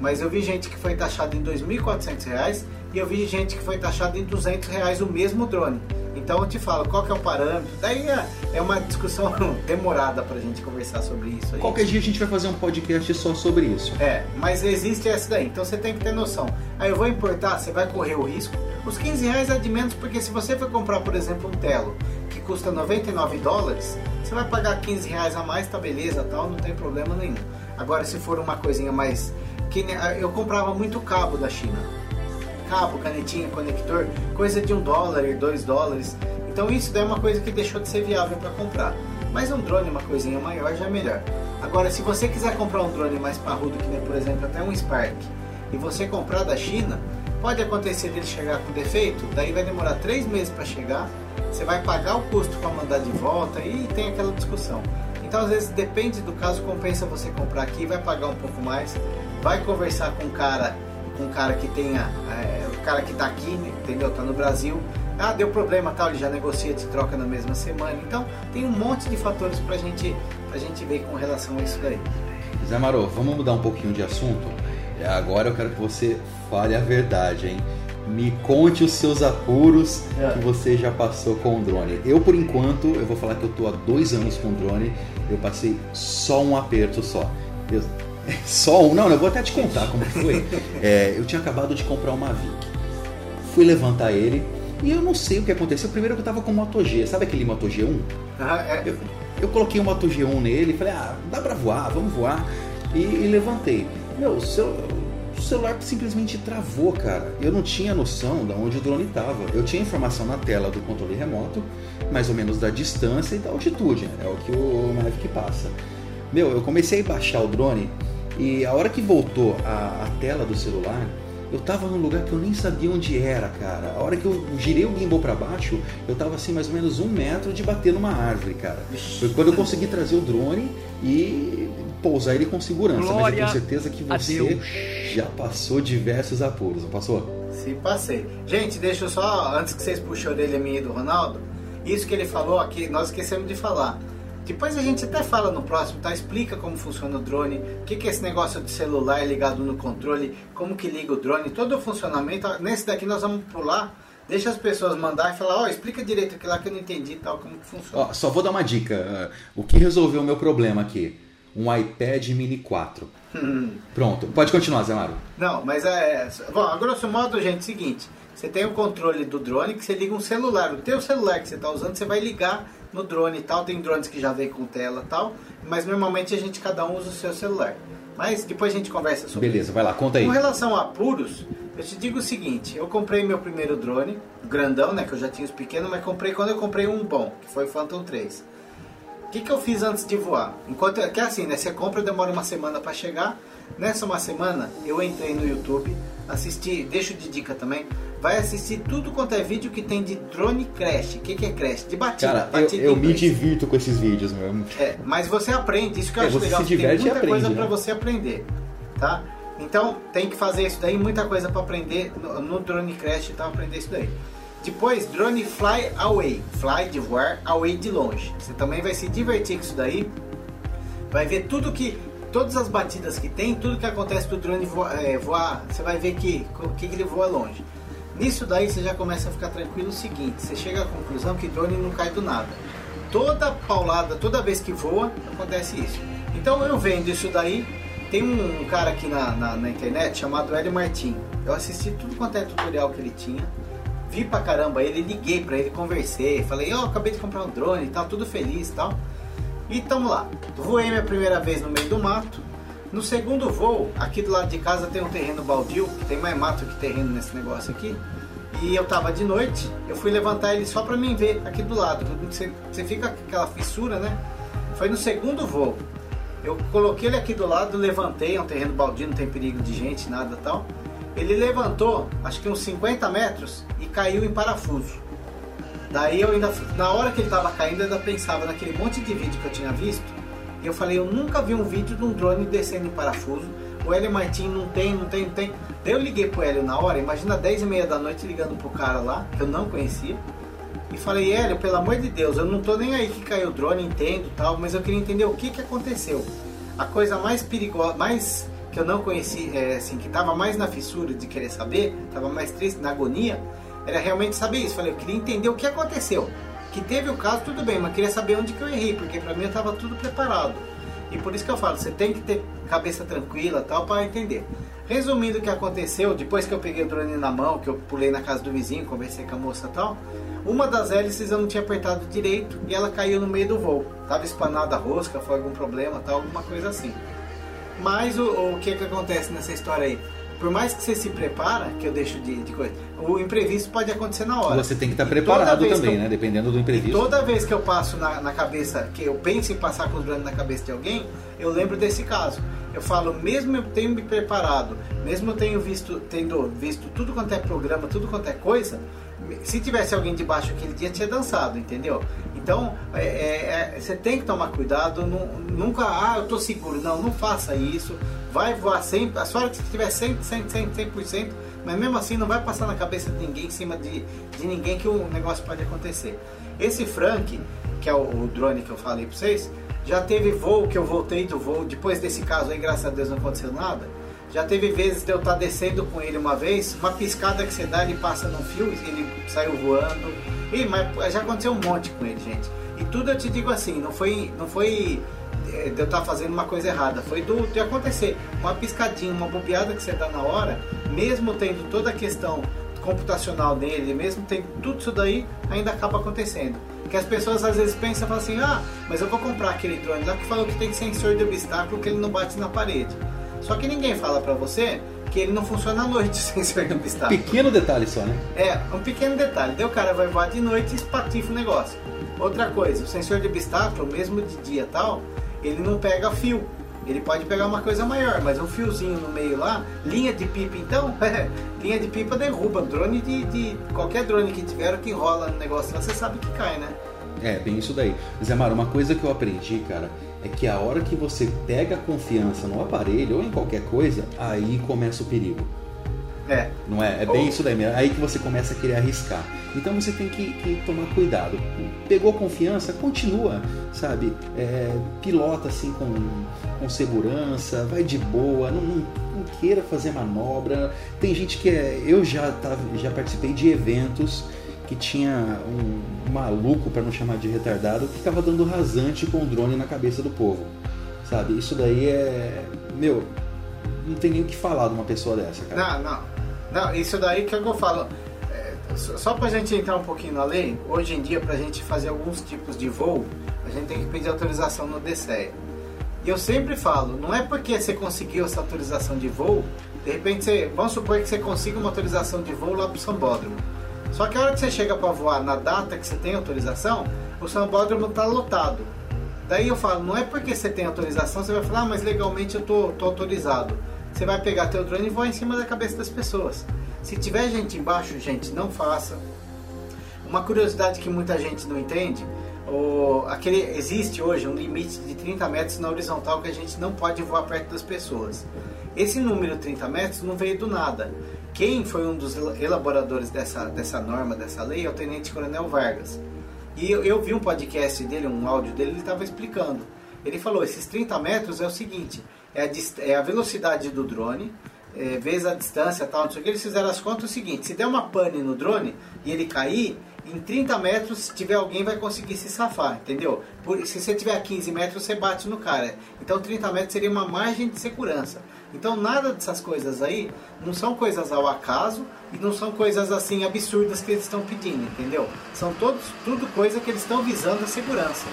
Mas eu vi gente que foi taxado em R$ 2.400 e eu vi gente que foi taxado em 200 reais o mesmo drone. Então eu te falo, qual que é o parâmetro? Daí é, é uma discussão demorada para a gente conversar sobre isso. Aí. Qualquer dia a gente vai fazer um podcast só sobre isso. É, mas existe essa daí, então você tem que ter noção. Aí eu vou importar, você vai correr o risco. Os 15 reais é de menos porque se você for comprar, por exemplo, um telo que custa 99 dólares, você vai pagar 15 reais a mais, tá beleza, tal, não tem problema nenhum. Agora se for uma coisinha mais que eu comprava muito cabo da China. Cabo, canetinha, conector, coisa de um dólar, dois dólares. Então isso daí é uma coisa que deixou de ser viável para comprar. Mas um drone, uma coisinha maior, já é melhor. Agora, se você quiser comprar um drone mais parrudo, que nem por exemplo até um Spark, e você comprar da China, pode acontecer dele chegar com defeito, daí vai demorar três meses para chegar, você vai pagar o custo para mandar de volta e tem aquela discussão. Então, às vezes, depende do caso, compensa você comprar aqui, vai pagar um pouco mais, vai conversar com um cara, com um cara que tenha, é, o cara que está aqui, entendeu? Está no Brasil. Ah, deu problema tal, ele já negocia, te troca na mesma semana. Então, tem um monte de fatores para gente, a gente ver com relação a isso daí. Zé Maro, vamos mudar um pouquinho de assunto? Agora eu quero que você fale a verdade, hein? me conte os seus apuros é. que você já passou com o drone. Eu, por enquanto, eu vou falar que eu estou há dois anos com o drone, eu passei só um aperto só. Eu, só um? Não, eu vou até te contar como foi. É, eu tinha acabado de comprar uma Mavic. Fui levantar ele e eu não sei o que aconteceu. Primeiro que eu tava com o Moto G, sabe aquele Moto G1? Ah, é. eu, eu coloquei o Moto G1 nele e falei, ah, dá pra voar, vamos voar. E, e levantei. Meu, o celular simplesmente travou, cara. Eu não tinha noção de onde o drone estava. Eu tinha informação na tela do controle remoto, mais ou menos da distância e da altitude, né? é o que o Mavic passa. Meu, eu comecei a baixar o drone e a hora que voltou a, a tela do celular, eu tava num lugar que eu nem sabia onde era, cara. A hora que eu girei o gimbal para baixo, eu tava assim mais ou menos um metro de bater numa árvore, cara. Foi quando eu consegui trazer o drone e pousar ele com segurança. Glória mas eu tenho certeza que você já passou diversos apuros, não passou? Sim, passei. Gente, deixa eu só, antes que vocês puxem a orelha minha e do Ronaldo, isso que ele falou aqui, nós esquecemos de falar. Depois a gente até fala no próximo, tá? Explica como funciona o drone, o que, que é esse negócio de celular ligado no controle, como que liga o drone, todo o funcionamento. Nesse daqui nós vamos pular Deixa as pessoas mandar e falar, ó, oh, explica direito aquilo lá que eu não entendi tal, como que funciona. Ó, só vou dar uma dica. O que resolveu o meu problema aqui? Um iPad Mini 4. Hum. Pronto, pode continuar, Zé Mário. Não, mas é. Bom, a grosso modo, gente, é o seguinte. Você tem o controle do drone que você liga um celular. O teu celular que você está usando, você vai ligar no drone e tal. Tem drones que já vem com tela e tal. Mas normalmente a gente cada um usa o seu celular. Mas depois a gente conversa sobre Beleza, isso. vai lá, conta aí. Com relação a apuros, eu te digo o seguinte, eu comprei meu primeiro drone, grandão, né? Que eu já tinha os pequenos, mas comprei quando eu comprei um bom, que foi o Phantom 3. O que, que eu fiz antes de voar? Enquanto que é assim, né? Você compra, demora uma semana para chegar. Nessa uma semana, eu entrei no YouTube, assisti, deixo de dica também, vai assistir tudo quanto é vídeo que tem de drone crash. O que, que é crash? De batida. Cara, batida eu, eu me divirto com esses vídeos mesmo. É, mas você aprende, isso que eu É, acho você legal. se que diverte tem muita aprende, coisa né? para você aprender, tá? Então tem que fazer isso daí, muita coisa para aprender no, no drone crash e tal, aprender isso daí. Depois, drone fly away, fly de voar, away de longe. Você também vai se divertir com isso daí. Vai ver tudo que todas as batidas que tem, tudo que acontece pro drone voar, é, voar você vai ver que que, que ele voa longe. Nisso daí você já começa a ficar tranquilo o seguinte, você chega à conclusão que drone não cai do nada. Toda paulada, toda vez que voa, acontece isso. Então eu vendo isso daí, tem um cara aqui na, na, na internet chamado Hélio Martin. Eu assisti tudo quanto é tutorial que ele tinha. Vi pra caramba ele, liguei pra ele, conversei, falei, ó, acabei de comprar um drone e tal, tudo feliz e tal. E tamo lá. Voei minha primeira vez no meio do mato. No segundo voo, aqui do lado de casa tem um terreno baldio, tem mais mato que terreno nesse negócio aqui. E eu tava de noite, eu fui levantar ele só pra mim ver aqui do lado. Você, você fica com aquela fissura, né? Foi no segundo voo. Eu coloquei ele aqui do lado, levantei, é um terreno baldio, não tem perigo de gente, nada tal. Ele levantou, acho que uns 50 metros e caiu em parafuso. Daí eu ainda, na hora que ele tava caindo, eu ainda pensava naquele monte de vídeo que eu tinha visto. Eu falei, eu nunca vi um vídeo de um drone descendo em parafuso. O Hélio Martin não tem, não tem, não tem. Daí eu liguei pro Hélio na hora, imagina 10 e meia da noite ligando pro cara lá, que eu não conhecia. E falei, Hélio, pelo amor de Deus, eu não tô nem aí que caiu o drone, entendo tal, mas eu queria entender o que que aconteceu. A coisa mais perigosa, mais que eu não conheci, é, assim, que tava mais na fissura de querer saber, tava mais triste, na agonia, era realmente saber isso. Falei, eu queria entender o que aconteceu. Que teve o caso, tudo bem, mas queria saber onde que eu errei, porque pra mim eu tava tudo preparado. E por isso que eu falo, você tem que ter cabeça tranquila tal para entender. Resumindo o que aconteceu, depois que eu peguei o drone na mão, que eu pulei na casa do vizinho, conversei com a moça tal, uma das hélices eu não tinha apertado direito e ela caiu no meio do voo. Tava espanada a rosca, foi algum problema, tal, alguma coisa assim. Mas o, o que que acontece nessa história aí? Por mais que você se prepara, que eu deixo de, de coisa, o imprevisto pode acontecer na hora. Você tem que estar E toda preparado também, eu- né? Dependendo do e imprevisto. toda vez que eu passo na, na cabeça, que eu penso em passar com os drones na cabeça de alguém, eu lembro desse caso. Eu falo, mesmo eu tenho me preparado, mesmo eu tenho visto, tendo visto tudo quanto é programa, tudo quanto é coisa, se tivesse alguém debaixo aquele dia, tinha dançado, entendeu? Então, é, é, é, você tem que tomar cuidado, nu- nunca, ah, eu tô seguro. Não, não faça isso. Vai voar sempre, a sorte que tiver 100, 100, 100, 100%, mas mesmo assim não vai passar na cabeça de ninguém, em cima de, de ninguém que o negócio pode acontecer. Esse Frank, que é o, o drone que eu falei pra vocês, já teve voo que eu voltei do voo, depois desse caso aí, graças a Deus não aconteceu nada. Já teve vezes de eu estar descendo com ele uma vez, uma piscada que você dá, ele passa num fio, ele saiu voando. E, mas já aconteceu um monte com ele, gente. E tudo eu te digo assim, não foi, não foi de eu estar fazendo uma coisa errada, foi do, de acontecer. Uma piscadinha, uma bobeada que você dá na hora, mesmo tendo toda a questão computacional nele, mesmo tendo tudo isso daí, ainda acaba acontecendo. Que as pessoas às vezes pensam falam assim, ah, mas eu vou comprar aquele drone lá que falou que tem sensor de obstáculo que ele não bate na parede. Só que ninguém fala pra você que ele não funciona à noite, o sensor de obstáculo. Pequeno detalhe só, né? É, um pequeno detalhe. Daí o cara vai voar de noite e espatifa o negócio. Outra coisa, o sensor de obstáculo, mesmo de dia e tal, ele não pega fio. Ele pode pegar uma coisa maior, mas um fiozinho no meio lá, linha de pipa então, linha de pipa derruba. Drone de, de. qualquer drone que tiver que rola no negócio lá, você sabe que cai, né? É, bem isso daí. Zé Maro, uma coisa que eu aprendi, cara, é que a hora que você pega confiança no aparelho ou em qualquer coisa, aí começa o perigo. É. Não é? É bem isso daí mesmo. Aí que você começa a querer arriscar. Então você tem que, que tomar cuidado. Pegou confiança, continua, sabe? É, pilota assim com, com segurança, vai de boa, não, não, não queira fazer manobra. Tem gente que é. Eu já, tava, já participei de eventos que tinha um maluco, para não chamar de retardado, que ficava dando rasante com o drone na cabeça do povo. Sabe? Isso daí é. Meu, não tem nem o que falar de uma pessoa dessa, cara. Não, não. Não, isso daí que é o que eu falo. É, só pra gente entrar um pouquinho na lei, hoje em dia, pra gente fazer alguns tipos de voo, a gente tem que pedir autorização no DCEA. E eu sempre falo, não é porque você conseguiu essa autorização de voo, de repente você, vamos supor que você consiga uma autorização de voo lá pro Sambódromo. Só que a hora que você chega para voar na data que você tem autorização, o Sambódromo tá lotado. Daí eu falo, não é porque você tem autorização, você vai falar, ah, mas legalmente eu tô, tô autorizado. Você vai pegar teu drone e voar em cima da cabeça das pessoas. Se tiver gente embaixo, gente, não faça. Uma curiosidade que muita gente não entende, o, aquele, existe hoje um limite de 30 metros na horizontal que a gente não pode voar perto das pessoas. Esse número 30 metros não veio do nada. Quem foi um dos elaboradores dessa, dessa norma, dessa lei, é o Tenente Coronel Vargas. E eu, eu vi um podcast dele, um áudio dele, ele estava explicando. Ele falou: esses 30 metros é o seguinte, é a, é a velocidade do drone, é, vezes a distância tal, não sei o que. Eles fizeram as contas o seguinte: se der uma pane no drone e ele cair, em 30 metros, se tiver alguém, vai conseguir se safar, entendeu? Por, se você tiver a 15 metros, você bate no cara. Então 30 metros seria uma margem de segurança. Então nada dessas coisas aí não são coisas ao acaso e não são coisas assim absurdas que eles estão pedindo, entendeu? São todos, tudo coisa que eles estão visando a segurança.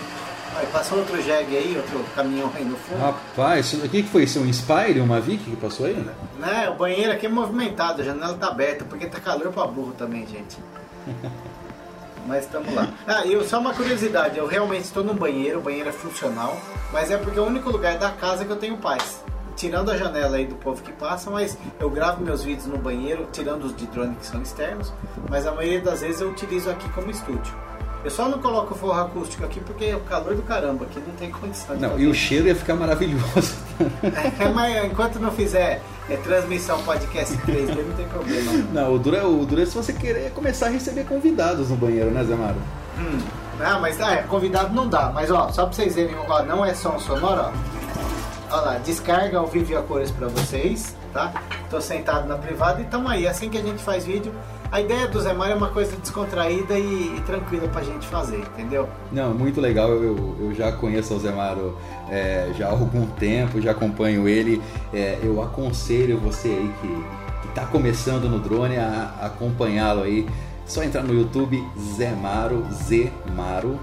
Aí passou outro jegue aí, outro caminhão aí no fundo. Rapaz, aqui que foi isso? Um Inspire, uma Vic que passou aí? Né, o banheiro aqui é movimentado, a janela tá aberta, porque tá calor pra burro também, gente. mas estamos lá. Ah, eu só uma curiosidade, eu realmente estou no banheiro, o banheiro é funcional, mas é porque é o único lugar da casa que eu tenho paz tirando a janela aí do povo que passa, mas eu gravo meus vídeos no banheiro, tirando os de drone que são externos, mas a maioria das vezes eu utilizo aqui como estúdio. Eu só não coloco forro acústico aqui porque é o calor do caramba, aqui não tem condição. Não, e o cheiro ia ficar maravilhoso. É, mas enquanto não fizer é, transmissão podcast 3D, não tem problema. Não, o duro, é, o duro é se você querer começar a receber convidados no banheiro, né, Zé Maro? Hum. Ah, mas ah, é, convidado não dá. Mas ó, só pra vocês verem, ó, não é som sonoro, ó. Olha lá, descarga ao vivo e a cores para vocês, tá? Tô sentado na privada e tamo aí. Assim que a gente faz vídeo, a ideia do Zé Mário é uma coisa descontraída e, e tranquila pra gente fazer, entendeu? Não, muito legal. Eu, eu já conheço o Zé Mário é, já há algum tempo, já acompanho ele. É, eu aconselho você aí que, que tá começando no drone a, a acompanhá-lo aí. Só entrar no YouTube Zé Maro, Zé Maro,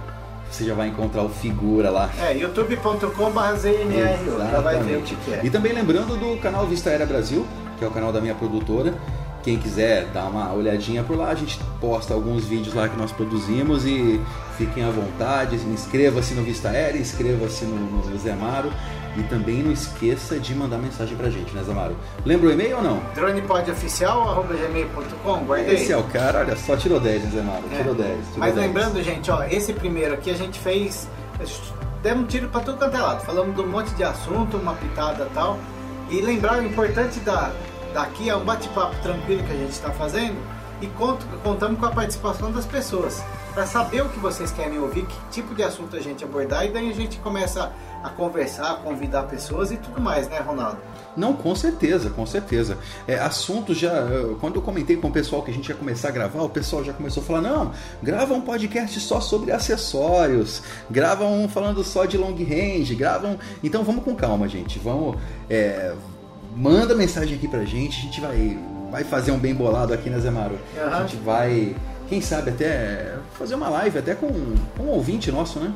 você já vai encontrar o figura lá. É, youtube.com.br já vai ver o que, é. E também lembrando do canal Vista Aérea Brasil, que é o canal da minha produtora. Quem quiser dar uma olhadinha por lá, a gente posta alguns vídeos lá que nós produzimos e fiquem à vontade. Inscreva-se no Vista Aérea, inscreva-se no, no Zé Amaro e também não esqueça de mandar mensagem pra gente, né, Zamaro? Lembra o e-mail ou não? dronepodoficial.gmail.com, guardei. Esse é o cara, olha só, tirou 10, né, Zamaro? É. Tirou 10. Tirou Mas 10. lembrando, gente, ó, esse primeiro aqui a gente fez. Demos um tiro pra tudo quanto é lado. Falamos de um monte de assunto, uma pitada e tal. E lembrar o importante da, daqui é um bate-papo tranquilo que a gente está fazendo e contamos com a participação das pessoas para saber o que vocês querem ouvir, que tipo de assunto a gente abordar e daí a gente começa a conversar, a convidar pessoas e tudo mais, né, Ronaldo? Não, com certeza, com certeza. É, assunto já. Quando eu comentei com o pessoal que a gente ia começar a gravar, o pessoal já começou a falar: não, grava um podcast só sobre acessórios, grava um falando só de long range, gravam. Então vamos com calma, gente. Vamos. É, manda mensagem aqui pra gente, a gente vai, vai fazer um bem bolado aqui, né, Zé Maro? Uhum. A gente vai, quem sabe, até fazer uma live até com, com um ouvinte nosso, né?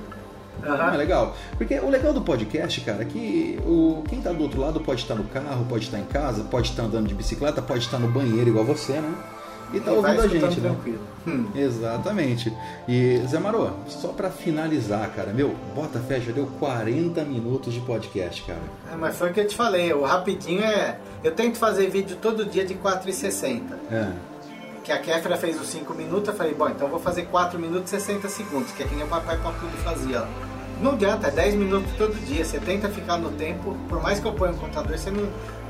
Uhum. É legal. Porque o legal do podcast, cara, é que o, quem tá do outro lado pode estar no carro, pode estar em casa, pode estar andando de bicicleta, pode estar no banheiro igual você, né? E tá e ouvindo a gente, né? Hum. Exatamente. E Zé Marô, só para finalizar, cara, meu, bota fé, já deu 40 minutos de podcast, cara. É, mas foi o que eu te falei, o rapidinho é. Eu tento fazer vídeo todo dia de 4,60. É. Que a Kéfera fez os 5 minutos, eu falei, bom, então eu vou fazer 4 minutos e 60 segundos, que é que nem o papai tudo fazia. Não adianta, é 10 minutos todo dia. Você tenta ficar no tempo, por mais que eu ponha um contador, você não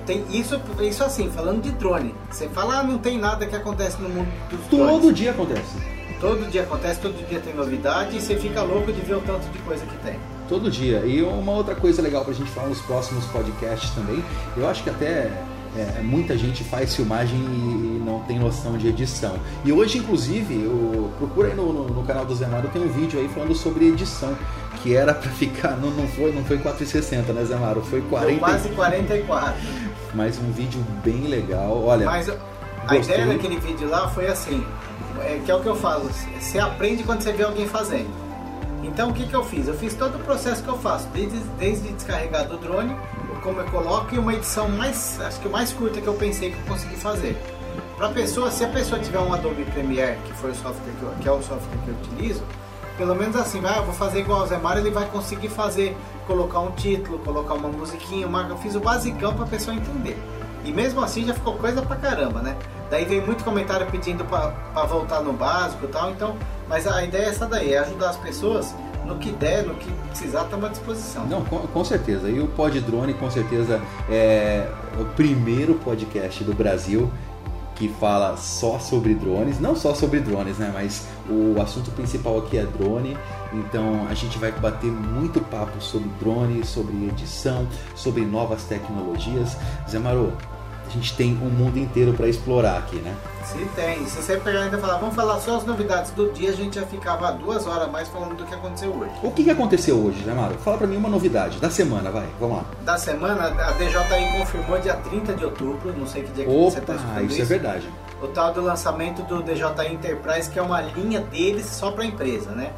tem isso, isso assim, falando de drone. Você fala, ah, não tem nada que acontece no mundo dos drones. Todo dia acontece. Todo dia acontece, todo dia tem novidade e você fica louco de ver o tanto de coisa que tem. Todo dia. E uma outra coisa legal pra gente falar nos próximos podcasts também, eu acho que até é, muita gente faz filmagem e não tem noção de edição. E hoje, inclusive, eu, procura aí no, no, no canal do Zé Mário, tem um vídeo aí falando sobre edição, que era pra ficar, não, não foi não foi 4,60 né Zé Mário? Foi 40... quase 44. Mas um vídeo bem legal, olha... Mas a ideia daquele vídeo lá foi assim, é, que é o que eu falo, você aprende quando você vê alguém fazendo. Então o que, que eu fiz? Eu fiz todo o processo que eu faço, desde, desde descarregar do drone, como eu coloco e uma edição mais, acho que mais curta que eu pensei que eu consegui fazer. Para pessoa, se a pessoa tiver um Adobe Premiere, que foi o software que, eu, que é o software que eu utilizo, pelo menos assim, vai, vou fazer igual o Zé Mário, ele vai conseguir fazer, colocar um título, colocar uma musiquinha, uma, eu fiz o basicão para a pessoa entender. E mesmo assim já ficou coisa pra caramba, né? Daí veio muito comentário pedindo para voltar no básico e tal, então, mas a ideia é essa daí, é ajudar as pessoas no que der, no que precisar, estamos à disposição. Não, com, com, certeza. E o Pod Drone, com certeza, é o primeiro podcast do Brasil que fala só sobre drones, não só sobre drones, né? Mas o assunto principal aqui é drone. Então a gente vai bater muito papo sobre drone, sobre edição, sobre novas tecnologias. Zé Maro, a gente tem um mundo inteiro para explorar aqui, né? Se tem. Se você pegar ainda falar, vamos falar só as novidades do dia, a gente já ficava duas horas mais falando do que aconteceu hoje. O que, que aconteceu hoje, né, Mário? Fala para mim uma novidade da semana, vai, vamos lá. Da semana, a DJI confirmou dia 30 de outubro, não sei que dia que Opa, você está isso, isso é verdade. O tal do lançamento do DJI Enterprise, que é uma linha deles só para empresa, né?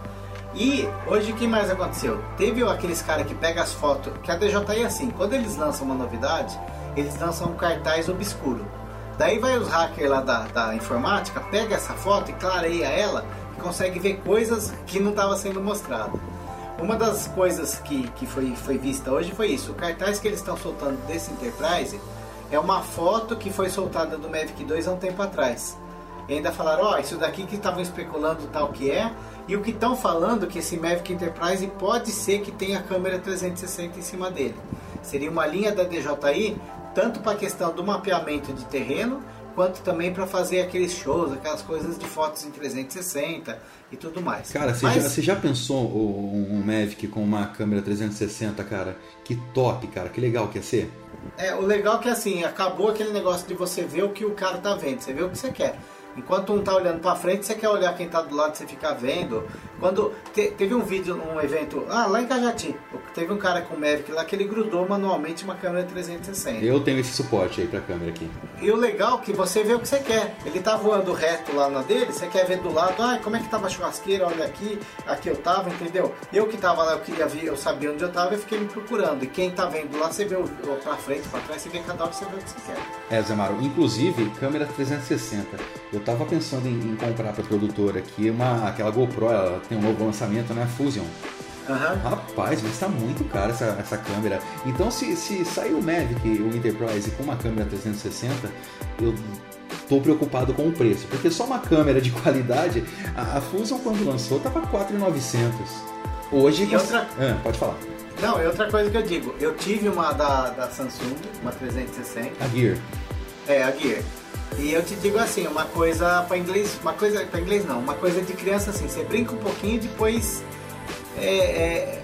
E hoje o que mais aconteceu? Teve aqueles caras que pegam as fotos, que a DJI é assim, quando eles lançam uma novidade, eles lançam um cartaz obscuro. Daí vai os hackers lá da, da informática, pega essa foto e clareia ela e consegue ver coisas que não estava sendo mostrado. Uma das coisas que, que foi, foi vista hoje foi isso. O cartaz que eles estão soltando desse Enterprise é uma foto que foi soltada do Mavic 2 há um tempo atrás. E ainda falaram, ó, oh, isso daqui que estavam especulando tal que é, e o que estão falando que esse Mavic Enterprise pode ser que tenha câmera 360 em cima dele. Seria uma linha da DJI tanto para a questão do mapeamento de terreno, quanto também para fazer aqueles shows, aquelas coisas de fotos em 360 e tudo mais. Cara, você, Mas... já, você já pensou um, um Mavic com uma câmera 360, cara? Que top, cara, que legal que ia ser. É, o legal é que assim, acabou aquele negócio de você ver o que o cara tá vendo, você vê o que você quer. Enquanto um tá olhando para frente, você quer olhar quem tá do lado, você fica vendo. Quando te, teve um vídeo, um evento, ah, lá em Cajati, teve um cara com o Mavic lá que ele grudou manualmente uma câmera 360. Eu tenho esse suporte aí pra câmera aqui. E o legal é que você vê o que você quer. Ele tá voando reto lá na dele, você quer ver do lado, ah, como é que tava a churrasqueira, olha aqui, aqui eu tava, entendeu? Eu que tava lá, eu queria ver, eu sabia onde eu tava, eu fiquei me procurando. E quem tá vendo lá, você vê o, pra frente, pra trás, você vê cada hora, você vê o que você quer. É, Zé Maro, inclusive, câmera 360. Eu tava pensando em, em comprar pra produtora aqui uma, aquela GoPro, ela tem um novo lançamento, né? Fusion. Uhum. Rapaz, mas tá muito caro essa, essa câmera. Então, se, se sair o Mavic, o Enterprise, com uma câmera 360, eu tô preocupado com o preço. Porque só uma câmera de qualidade, a, a Fusion, quando lançou, tava 4,900. Hoje. E outra... Ah, pode falar. Não, é outra coisa que eu digo. Eu tive uma da, da Samsung, uma 360. A Gear. É, a Gear. E eu te digo assim, uma coisa para inglês, uma coisa para inglês não, uma coisa de criança assim, você brinca um pouquinho e depois é, é,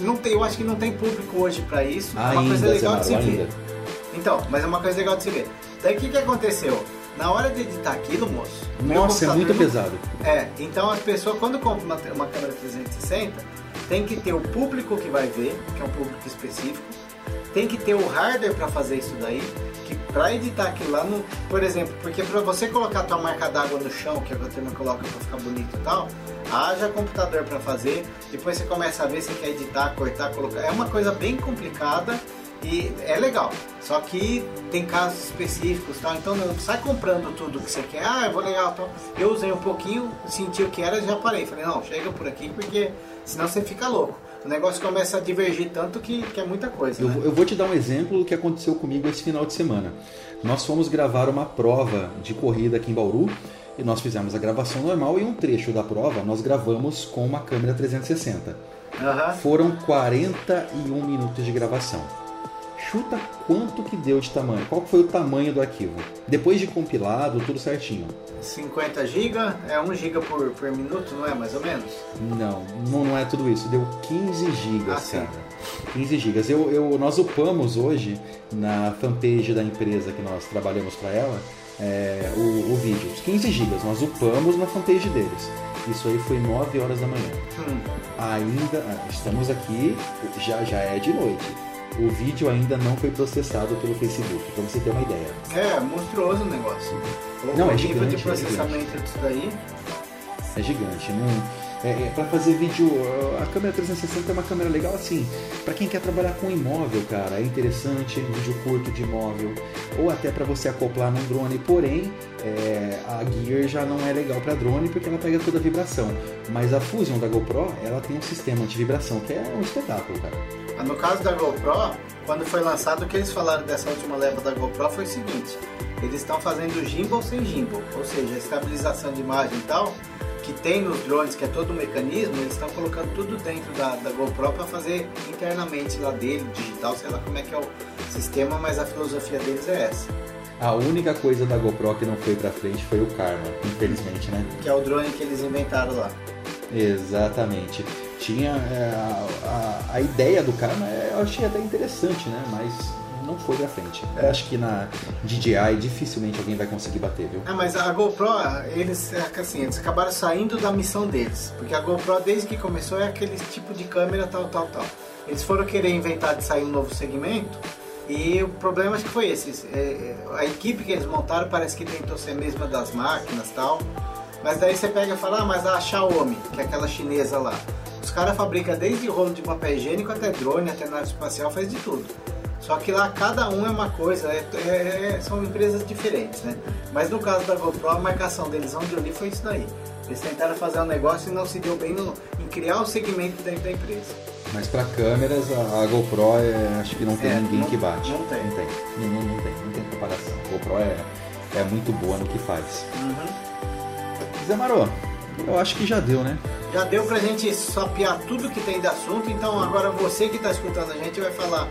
não tem, eu acho que não tem público hoje para isso. Ainda, é uma coisa legal de se ver. Então, mas é uma coisa legal de se ver. Daí o que, que aconteceu? Na hora de editar aquilo, moço. Nossa, é muito pesado. É, então as pessoas quando compram uma, uma câmera 360, tem que ter o público que vai ver, que é um público específico, tem que ter o hardware para fazer isso daí, que para editar aquilo lá, no, por exemplo, porque para você colocar a tua marca d'água no chão, que a turma coloca para ficar bonito e tal, haja computador para fazer, depois você começa a ver se quer editar, cortar, colocar. É uma coisa bem complicada e é legal. Só que tem casos específicos, tal. Então não sai comprando tudo que você quer. Ah, eu vou legal, então. Eu usei um pouquinho, senti o que era, já parei. Falei, não, chega por aqui porque senão você fica louco. O negócio começa a divergir tanto que, que é muita coisa. Eu, né? eu vou te dar um exemplo do que aconteceu comigo esse final de semana. Nós fomos gravar uma prova de corrida aqui em Bauru e nós fizemos a gravação normal e um trecho da prova nós gravamos com uma câmera 360. Uhum. Foram 41 minutos de gravação. Chuta quanto que deu de tamanho? Qual foi o tamanho do arquivo? Depois de compilado, tudo certinho. 50 GB, é 1 GB por, por minuto, não é mais ou menos? Não, não, não é tudo isso. Deu 15 GB, Ah, cara. sim. 15 GB. Eu, eu, nós upamos hoje na fanpage da empresa que nós trabalhamos para ela é, o, o vídeo. Os 15 GB. Nós upamos na fanpage deles. Isso aí foi 9 horas da manhã. Hum. Ainda ah, estamos aqui, já, já é de noite. O vídeo ainda não foi processado pelo Facebook, pra você ter uma ideia. É, monstruoso o negócio. Não, é nível gigante, de é processamento disso daí. É gigante, não. É, é, para fazer vídeo, a câmera 360 é uma câmera legal assim. Pra quem quer trabalhar com imóvel, cara, é interessante, vídeo curto de imóvel, ou até pra você acoplar num drone. Porém, é, a Gear já não é legal pra drone porque ela pega toda a vibração. Mas a Fusion da GoPro, ela tem um sistema de vibração que é um espetáculo, cara. Ah, No caso da GoPro, quando foi lançado, o que eles falaram dessa última leva da GoPro foi o seguinte: eles estão fazendo gimbal sem gimbal, ou seja, estabilização de imagem e tal, que tem nos drones, que é todo um mecanismo, eles estão colocando tudo dentro da, da GoPro para fazer internamente lá dele, digital, sei lá como é que é o sistema, mas a filosofia deles é essa. A única coisa da GoPro que não foi pra frente foi o Karma, infelizmente, né? Que é o drone que eles inventaram lá. Exatamente. Tinha é, a, a, a ideia do Karma, é, eu achei até interessante, né? Mas não foi pra frente. Eu acho que na DJI dificilmente alguém vai conseguir bater, viu? Ah, mas a GoPro, eles, é assim, eles acabaram saindo da missão deles. Porque a GoPro, desde que começou, é aquele tipo de câmera tal, tal, tal. Eles foram querer inventar de sair um novo segmento. E o problema acho que foi esse. É, é, a equipe que eles montaram parece que tentou ser a mesma das máquinas tal. Mas daí você pega e fala, ah, mas a Xiaomi, que é aquela chinesa lá. Os caras fabricam desde rolo de papel higiênico até drone, até nave espacial, faz de tudo. Só que lá cada um é uma coisa, é- é- é- são empresas diferentes, né? Mas no caso da GoPro, a marcação deles onde eu li foi isso daí. Eles tentaram fazer um negócio e não se deu bem no- em criar o segmento dentro da empresa. Mas pra câmeras, a, a GoPro é, acho que não tem É, ninguém não- que bate. não tem. Não tem. Não, não- não tem. Não tem comparação. A GoPro é, é muito boa no que faz. Zé Marô, eu acho que já deu, né? Já deu pra gente sapear tudo que tem de assunto, então agora você que está escutando a gente vai falar,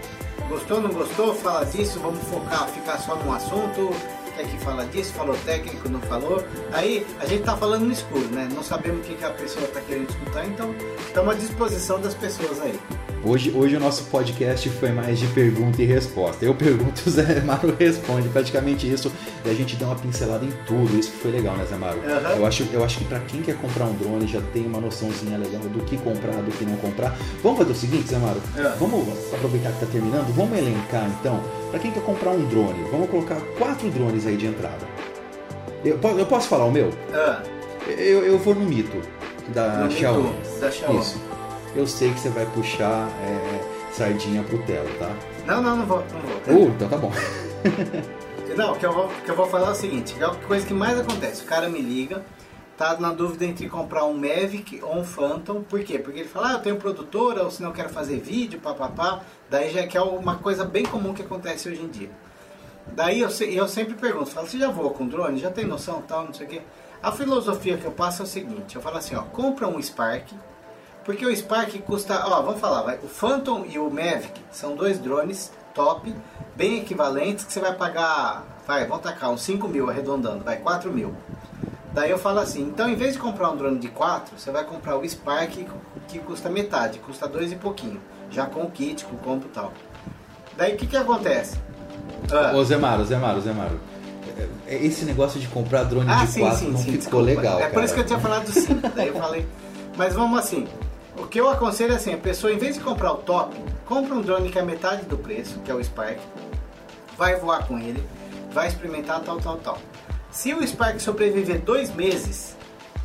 gostou, não gostou, fala disso, vamos focar, ficar só num assunto, quer que fala disso, falou técnico, não falou. Aí a gente tá falando no escuro, né? Não sabemos o que, que a pessoa tá querendo escutar, então estamos à disposição das pessoas aí. Hoje, hoje o nosso podcast foi mais de pergunta e resposta. Eu pergunto, o Zé Maro responde praticamente isso e a gente dá uma pincelada em tudo. Isso que foi legal, né, Zé Maro? Aham. Eu, acho, eu acho que pra quem quer comprar um drone já tem uma noçãozinha legal do que comprar, do que não comprar. Vamos fazer o seguinte, Zé Maro? É. Vamos aproveitar que tá terminando, vamos elencar então. Pra quem quer comprar um drone, vamos colocar quatro drones aí de entrada. Eu, eu posso falar o meu? Ah, Eu, eu vou no mito da No mito Xiaomi. da Xiaomi. Isso. Eu sei que você vai puxar é, sardinha pro telo, tá? não, não, não vou, não vou. Uh, então tá bom. Não, o que eu vou, que eu vou falar é o seguinte, que é a coisa que mais acontece. O cara me liga, tá na dúvida entre comprar um Mavic ou um Phantom. Por quê? Porque ele fala, ah, eu tenho produtora, ou se não quero fazer vídeo, papapá. Daí já que é uma coisa bem comum que acontece hoje em dia. Daí eu, eu sempre pergunto, falo, você já voa com drone? Já tem noção tal, não sei o quê? A filosofia que eu passo é o seguinte, eu falo assim, ó, compra um Spark, porque o Spark custa, ó, vamos falar, vai, o Phantom e o Mavic são dois drones top, bem equivalentes, que você vai pagar, vai, vamos tacar uns 5 mil arredondando, vai, 4 mil. Daí eu falo assim, então em vez de comprar um drone de 4, você vai comprar o Spark que custa metade, custa dois e pouquinho, já com o kit, com o combo e tal. Daí o que que acontece? Ah, Ô Zé Maro, Zé Maro, Zé Maro. é- é- Esse negócio de comprar drone Ah, de sim, 4 sim, não sim. ficou desculpa. legal, É cara. por isso que eu tinha falado do 5. Daí eu falei. Mas vamos assim. O que eu aconselho é assim: a pessoa, em vez de comprar o top, compra um drone que é metade do preço, que é o Spark. Vai voar com ele, vai experimentar tal, tal, tal. Se o Spark sobreviver dois meses,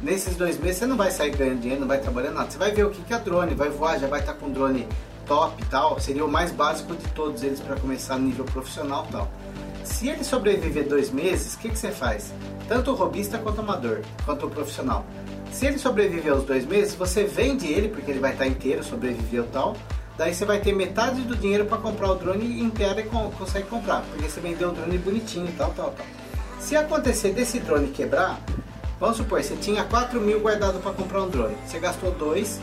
nesses dois meses você não vai sair ganhando dinheiro, não vai trabalhar nada. Você vai ver o que é drone, vai voar, já vai estar com um drone top e tal. Seria o mais básico de todos eles para começar no nível profissional tal. Se ele sobreviver dois meses, o que, que você faz? Tanto o robista quanto o amador, quanto o profissional. Se ele sobreviver os dois meses, você vende ele, porque ele vai estar inteiro, sobreviveu e tal. Daí você vai ter metade do dinheiro para comprar o drone inteiro e con- consegue comprar, porque você vendeu o drone bonitinho e tal, tal, tal. Se acontecer desse drone quebrar, vamos supor, você tinha 4 mil guardado para comprar um drone, você gastou dois,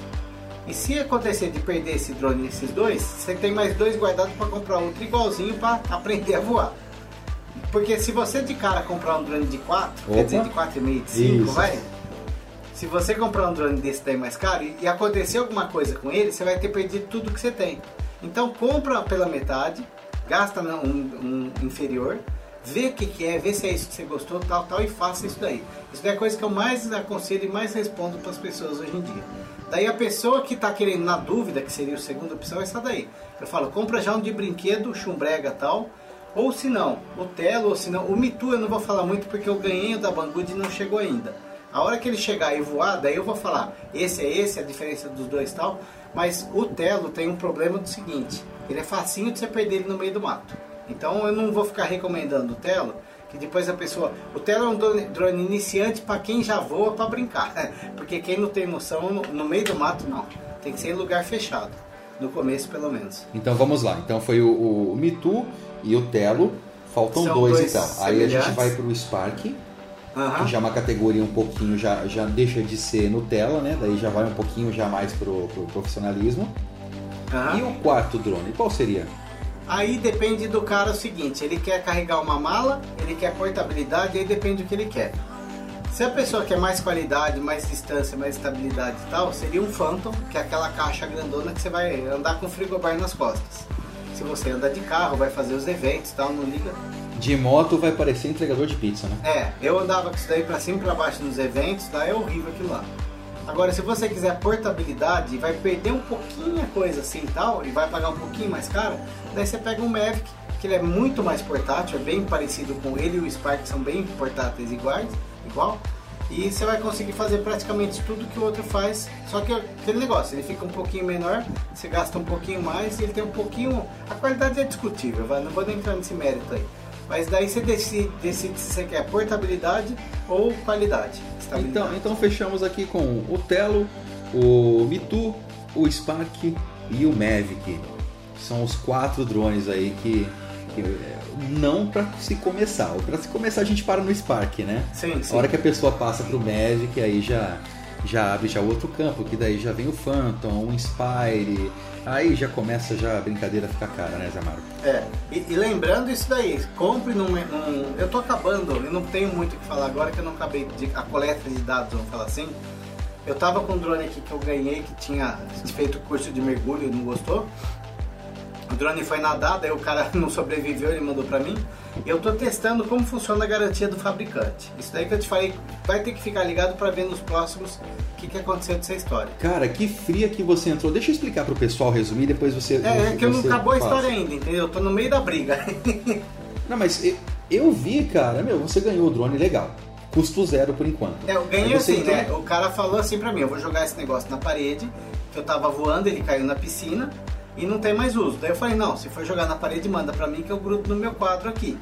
E se acontecer de perder esse drone nesses dois, você tem mais dois guardados para comprar outro igualzinho para aprender a voar. Porque se você de cara comprar um drone de 4, quer dizer de 4,5 de 5, vai. Se você comprar um drone desse daí mais caro e, acontecer alguma coisa com ele, você vai ter perdido tudo que você tem. Então compra pela metade, gasta um, um inferior, vê o que, que, é, vê se é isso que você gostou, tal, tal, e faça isso daí. Isso daí é a coisa que eu mais aconselho e mais respondo para as pessoas hoje em dia. Daí a pessoa que está querendo na dúvida, que seria a segunda opção, é essa daí. Eu falo, compra já um de brinquedo, chumbrega tal, ou se não, o Telo, ou se não, o Mitu eu não vou falar muito porque eu ganhei o da Banggood e não chegou ainda. A hora que ele chegar e voar, daí eu vou falar, esse é esse, a diferença dos dois tal, mas o Telo tem um problema do seguinte, ele é facinho de você perder ele no meio do mato. Então eu não vou ficar recomendando o Telo, que depois a pessoa. O Telo é um drone, iniciante para quem já voa para brincar. Porque quem não tem noção, no, no, meio do mato não. Tem que ser em lugar fechado. No começo, pelo menos. Então vamos lá. Então foi o, o Mitu e o Telo. Faltam dois, dois, então. Aí a gente vai para o Spark. Uhum. Que já é uma categoria um pouquinho, já, já deixa de ser Nutella, né? Daí já vai um pouquinho já mais pro, pro profissionalismo. Uhum. E o quarto drone, qual seria? Aí depende do cara o seguinte, ele quer carregar uma mala, ele quer portabilidade, aí depende do que ele quer. Se a pessoa quer mais qualidade, mais distância, mais estabilidade e tal, seria um Phantom, que é aquela caixa grandona que você vai andar com frigobar nas costas. Se você anda de carro, vai fazer os eventos e tal, não liga. De moto vai parecer entregador de pizza, né? É, eu andava com isso daí pra cima e pra baixo nos eventos, daí é horrível aquilo lá. Agora, se você quiser portabilidade, vai perder um pouquinho a coisa assim e tal, e vai pagar um pouquinho mais caro, daí você pega um Mavic, que ele é muito mais portátil, é bem parecido com ele e o Spark são bem portáteis iguais, igual, e você vai conseguir fazer praticamente tudo que o outro faz, só que aquele negócio, ele fica um pouquinho menor, você gasta um pouquinho mais e ele tem um pouquinho. A qualidade é discutível, não vou nem entrar nesse mérito aí. Mas daí você decide, decide se você quer portabilidade ou qualidade. Então, então fechamos aqui com o Telo, o Mitu, o Spark e o Mavic. São os quatro drones aí que, que é, não para se começar. Para se começar a gente para no Spark, né? Sim, sim. A hora que a pessoa passa pro Mavic, aí já já abre já outro campo, que daí já vem o Phantom, o Inspire, aí já começa já a brincadeira ficar cara, né, Zé Mário? É, e, e, lembrando isso daí, compre num, num, Eu tô acabando, eu não tenho muito o que falar agora que eu não acabei de, a coleta de dados, vamos falar assim. Eu tava com um drone aqui que eu ganhei, que tinha feito curso de mergulho e não gostou. O drone foi nadar, daí o cara não sobreviveu, ele mandou para mim. Eu estou testando como funciona a garantia do fabricante. Isso daí que eu te falei, vai ter que ficar ligado para ver nos próximos o que, que aconteceu dessa história. Cara, que fria que você entrou. Deixa eu explicar pro pessoal resumir, depois você. É, é que não acabou a história ainda, entendeu? Eu tô no meio da briga. não, mas eu, eu vi, cara, meu, você ganhou o drone legal custo zero por enquanto. É, eu ganhei assim, né? O cara falou assim pra mim, eu vou jogar esse negócio na parede, que eu tava voando, ele caiu na piscina, e não tem mais uso. Daí eu falei, não, se for jogar na parede, manda pra mim que eu grudo no meu quadro aqui.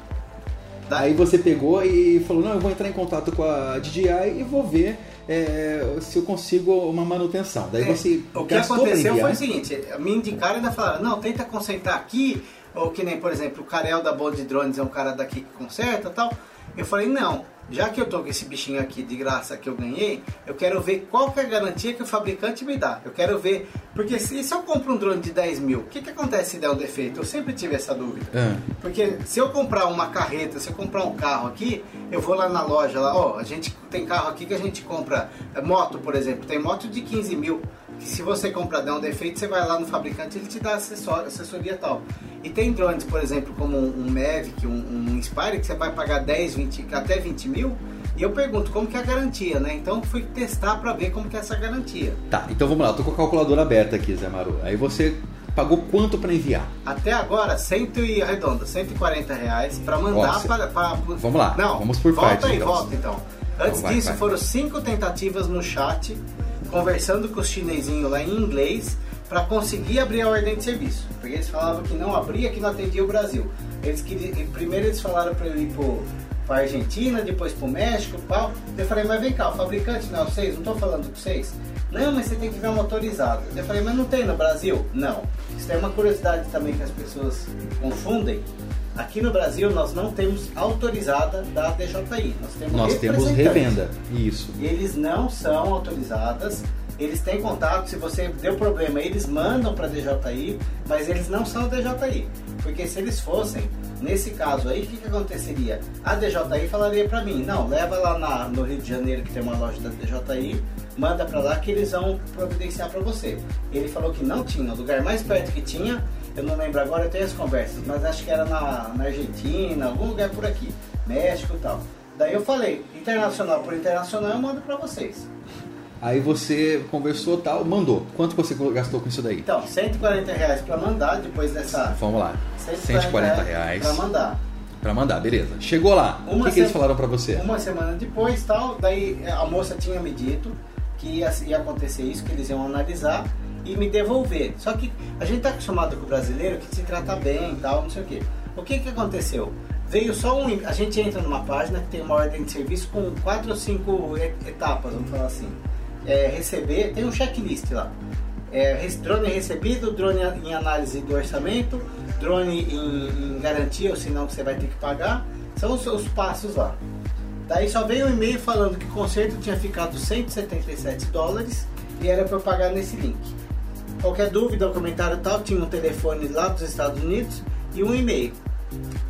Daí você pegou e falou, não, eu vou entrar em contato com a DJI e vou ver é, se eu consigo uma manutenção. Daí é, você O que aconteceu foi o seguinte, me indicaram e ainda falaram, não, tenta consertar aqui, ou que nem, por exemplo, o Carel da Bond Drones é um cara daqui que conserta e tal. Eu falei, não, já que eu tô com esse bichinho aqui de graça que eu ganhei, eu quero ver qual que é a garantia que o fabricante me dá. Eu quero ver, porque se, se eu compro um drone de 10 mil, o que, que acontece se der um defeito? Eu sempre tive essa dúvida. É. Porque se eu comprar uma carreta, se eu comprar um carro aqui, eu vou lá na loja, lá, ó, a gente tem carro aqui que a gente compra, é, moto, por exemplo, tem moto de 15 mil que se você comprar der um defeito, você vai lá no fabricante ele te dá assessor, assessoria tal. E tem drones, por exemplo, como um, Mavic, um, um Inspire, que você vai pagar 10, 20, até 20 mil. E eu pergunto como que é a garantia, né? Então fui testar para ver como que é essa garantia. Tá, então vamos lá, eu tô com a calculadora aberta aqui, Zé Maru. Aí você pagou quanto para enviar? Até agora, cento e arredonda, 140 reais para mandar para, Vamos lá, Não, vamos por volta partes. Volta aí, então. volta então. Antes então, vai, disso, vai. foram cinco tentativas no chat conversando com os chinesinhos lá em inglês para conseguir abrir a ordem de serviço. Porque eles falavam que não abria, que não atendia o Brasil. Eles queriam, primeiro eles falaram para eu ir para a Argentina, depois para o México, pau. Eu falei, mas vem cá, o fabricante não é vocês? Não estou falando com vocês? Não, mas você tem que ver um autorizado. Eu falei, mas não tem no Brasil? Não. Isso é uma curiosidade também que as pessoas confundem. Aqui no Brasil nós não temos autorizada da DJI, nós temos Nós temos revenda, isso. E eles não são autorizadas, Eles têm contato, se você deu problema, eles mandam para DJI, mas eles não são DJI. Porque se eles fossem, nesse caso aí, o que, que aconteceria? A DJI falaria para mim, não, leva lá na, no Rio de Janeiro que tem uma loja da DJI, manda para lá que eles vão providenciar para você. Ele falou que não tinha, o lugar mais perto que tinha, eu não lembro agora, eu tenho as conversas, mas acho que era na, na Argentina, algum lugar por aqui, México e tal. Daí eu falei, internacional por internacional eu mando para vocês. Aí você conversou tal, mandou. Quanto você gastou com isso daí? Então, 140 reais para mandar, depois dessa. Vamos lá. 140, 140 reais. Para mandar. Para mandar, beleza. Chegou lá. Uma o que, que eles falaram para você? Uma semana depois, tal, daí a moça tinha me dito que ia, ia acontecer isso, que eles iam analisar e me devolver. Só que a gente está acostumado com o brasileiro que se trata bem e tal, não sei o quê. O que que aconteceu? Veio só um. A gente entra numa página que tem uma ordem de serviço com quatro ou cinco etapas, vamos falar assim é, receber, tem um checklist lá. É, drone recebido, drone em análise do orçamento, drone em, em garantia, ou senão você vai ter que pagar. São os, os passos lá. Daí só veio um e-mail falando que o conserto tinha ficado 177 dólares e era para eu pagar nesse link. Qualquer dúvida ou comentário tal, tinha um telefone lá dos Estados Unidos e um e-mail.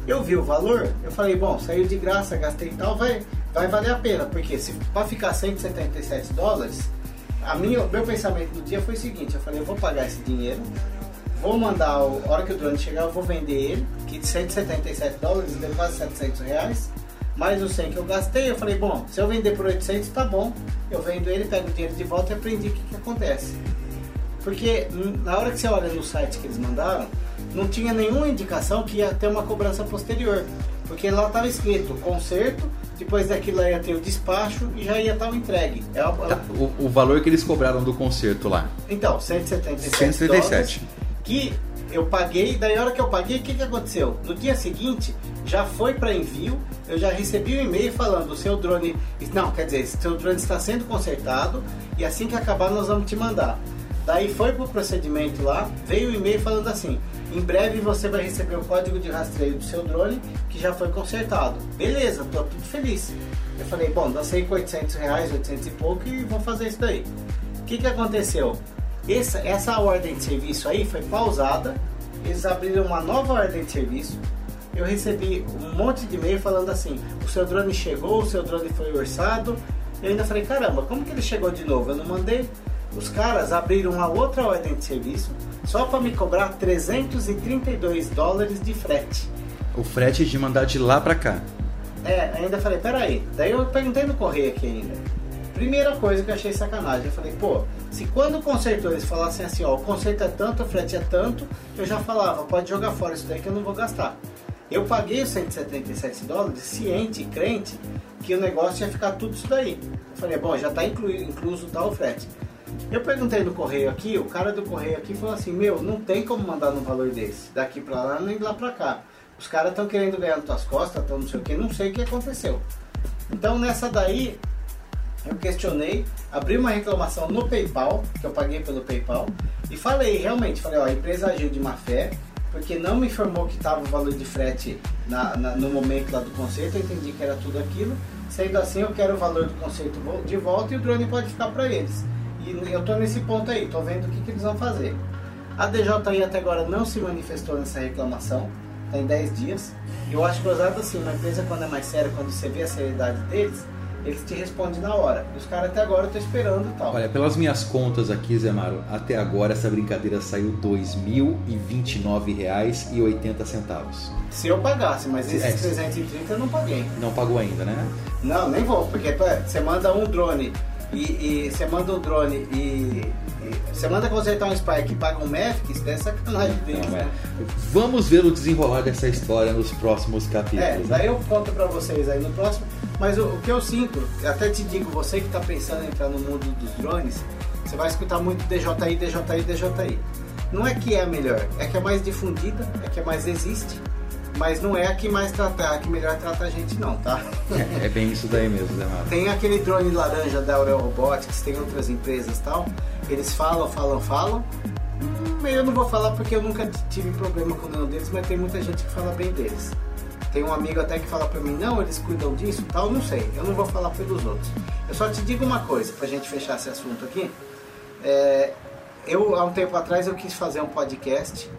Eu vi o valor, eu falei, bom, saiu de graça, gastei tal, vai, vai valer a pena, porque se para ficar 177 dólares, a minha, meu pensamento no dia foi o seguinte, eu falei, eu vou pagar esse dinheiro, vou mandar, a hora que o drone chegar, eu vou vender ele, que de 177 dólares deu quase 700 reais, mais os 100 que eu gastei, eu falei, bom, se eu vender por 800, tá bom, eu vendo ele, pego o dinheiro de volta e aprendi o que, que acontece. Porque na hora que você olha no site que eles mandaram, não tinha nenhuma indicação que ia ter uma cobrança posterior. Porque lá estava escrito conserto, depois daquilo ia ter o despacho e já ia estar o entregue. É o, tá, o, o, valor que eles cobraram do conserto lá? Então, 177. 177. Dólares, que eu paguei, daí a hora que eu paguei, o que, que aconteceu? No dia seguinte, já foi para envio, eu já recebi um e-mail falando, o seu drone, não, quer dizer, seu drone está sendo consertado e assim que acabar nós vamos te mandar. Daí foi pro procedimento lá, veio o um e-mail falando assim: em breve você vai receber o código de rastreio do seu drone que já foi consertado. Beleza, tô tudo feliz. Eu falei: bom, dancei com 800 reais, 800 e pouco e vou fazer isso daí. O que, que aconteceu? Essa, essa ordem de serviço aí foi pausada, eles abriram uma nova ordem de serviço. Eu recebi um monte de e-mail falando assim: o seu drone chegou, o seu drone foi orçado. Eu ainda falei: caramba, como que ele chegou de novo? Eu não mandei. Os caras abriram uma outra ordem de serviço só para me cobrar 332 dólares de frete. O frete de mandar de lá para cá. É, ainda falei, peraí. Daí eu perguntei no correio aqui ainda. Primeira coisa que eu achei sacanagem, eu falei, pô, se quando o consertor eles falassem assim, ó, o conserto é tanto, o frete é tanto, eu já falava, pode jogar fora isso daí que eu não vou gastar. Eu paguei os 177 dólares, ciente, crente, que o negócio ia ficar tudo isso daí. Eu falei, bom, já está incluso tal o frete. Eu perguntei no correio aqui, o cara do correio aqui falou assim: Meu, não tem como mandar num valor desse, daqui pra lá nem lá pra cá. Os caras estão querendo ganhar nas tuas costas, estão não sei o que, não sei o que aconteceu. Então nessa daí, eu questionei, abri uma reclamação no PayPal, que eu paguei pelo PayPal, e falei, realmente, falei, ó, a empresa agiu de má fé, porque não me informou que estava o valor de frete na, na, no momento lá do conserto, eu entendi que era tudo aquilo. Sendo assim, eu quero o valor do conserto de volta e o drone pode ficar para eles. E eu estou nesse ponto aí, estou vendo o que, que, eles vão fazer. A DJI até agora não se manifestou nessa reclamação, tem 10 dias. Eu acho gozado assim, uma empresa quando é mais séria, quando você vê a seriedade deles, eles te respondem na hora. E os caras até agora estão esperando e tal. Olha, pelas minhas contas aqui, Zé Maro, até agora essa brincadeira saiu R$ 2.029,80. Se eu pagasse, mas esses é, 330 eu não paguei. Não pagou ainda, né? Não, nem vou, porque você manda um drone e, e você manda um drone e, e você manda consertar um Spike e paga um Mavic, isso é sacanagem deles, né? Vamos ver o desenrolar dessa história nos próximos capítulos. É, né? daí eu conto pra vocês aí no próximo. Mas o, o que eu sinto, até te digo, você que está pensando em entrar no mundo dos drones, você vai escutar muito DJI, DJI, DJI. Não é que é a melhor, é que é mais difundida, é que é mais existe mas não é a que mais trata, a que melhor trata a gente não, tá? É, é bem isso daí mesmo, né, Tem aquele drone laranja da Aurel Robotics, tem outras empresas e tal, eles falam, falam, falam. Hum, eu não vou falar porque eu nunca tive problema com nenhum deles, mas tem muita gente que fala bem deles. Tem um amigo até que fala pra mim, não, eles cuidam disso tal, não sei, eu não vou falar pelos outros. Eu só te digo uma coisa, pra gente fechar esse assunto aqui. É, eu, há um tempo atrás, eu quis fazer um podcast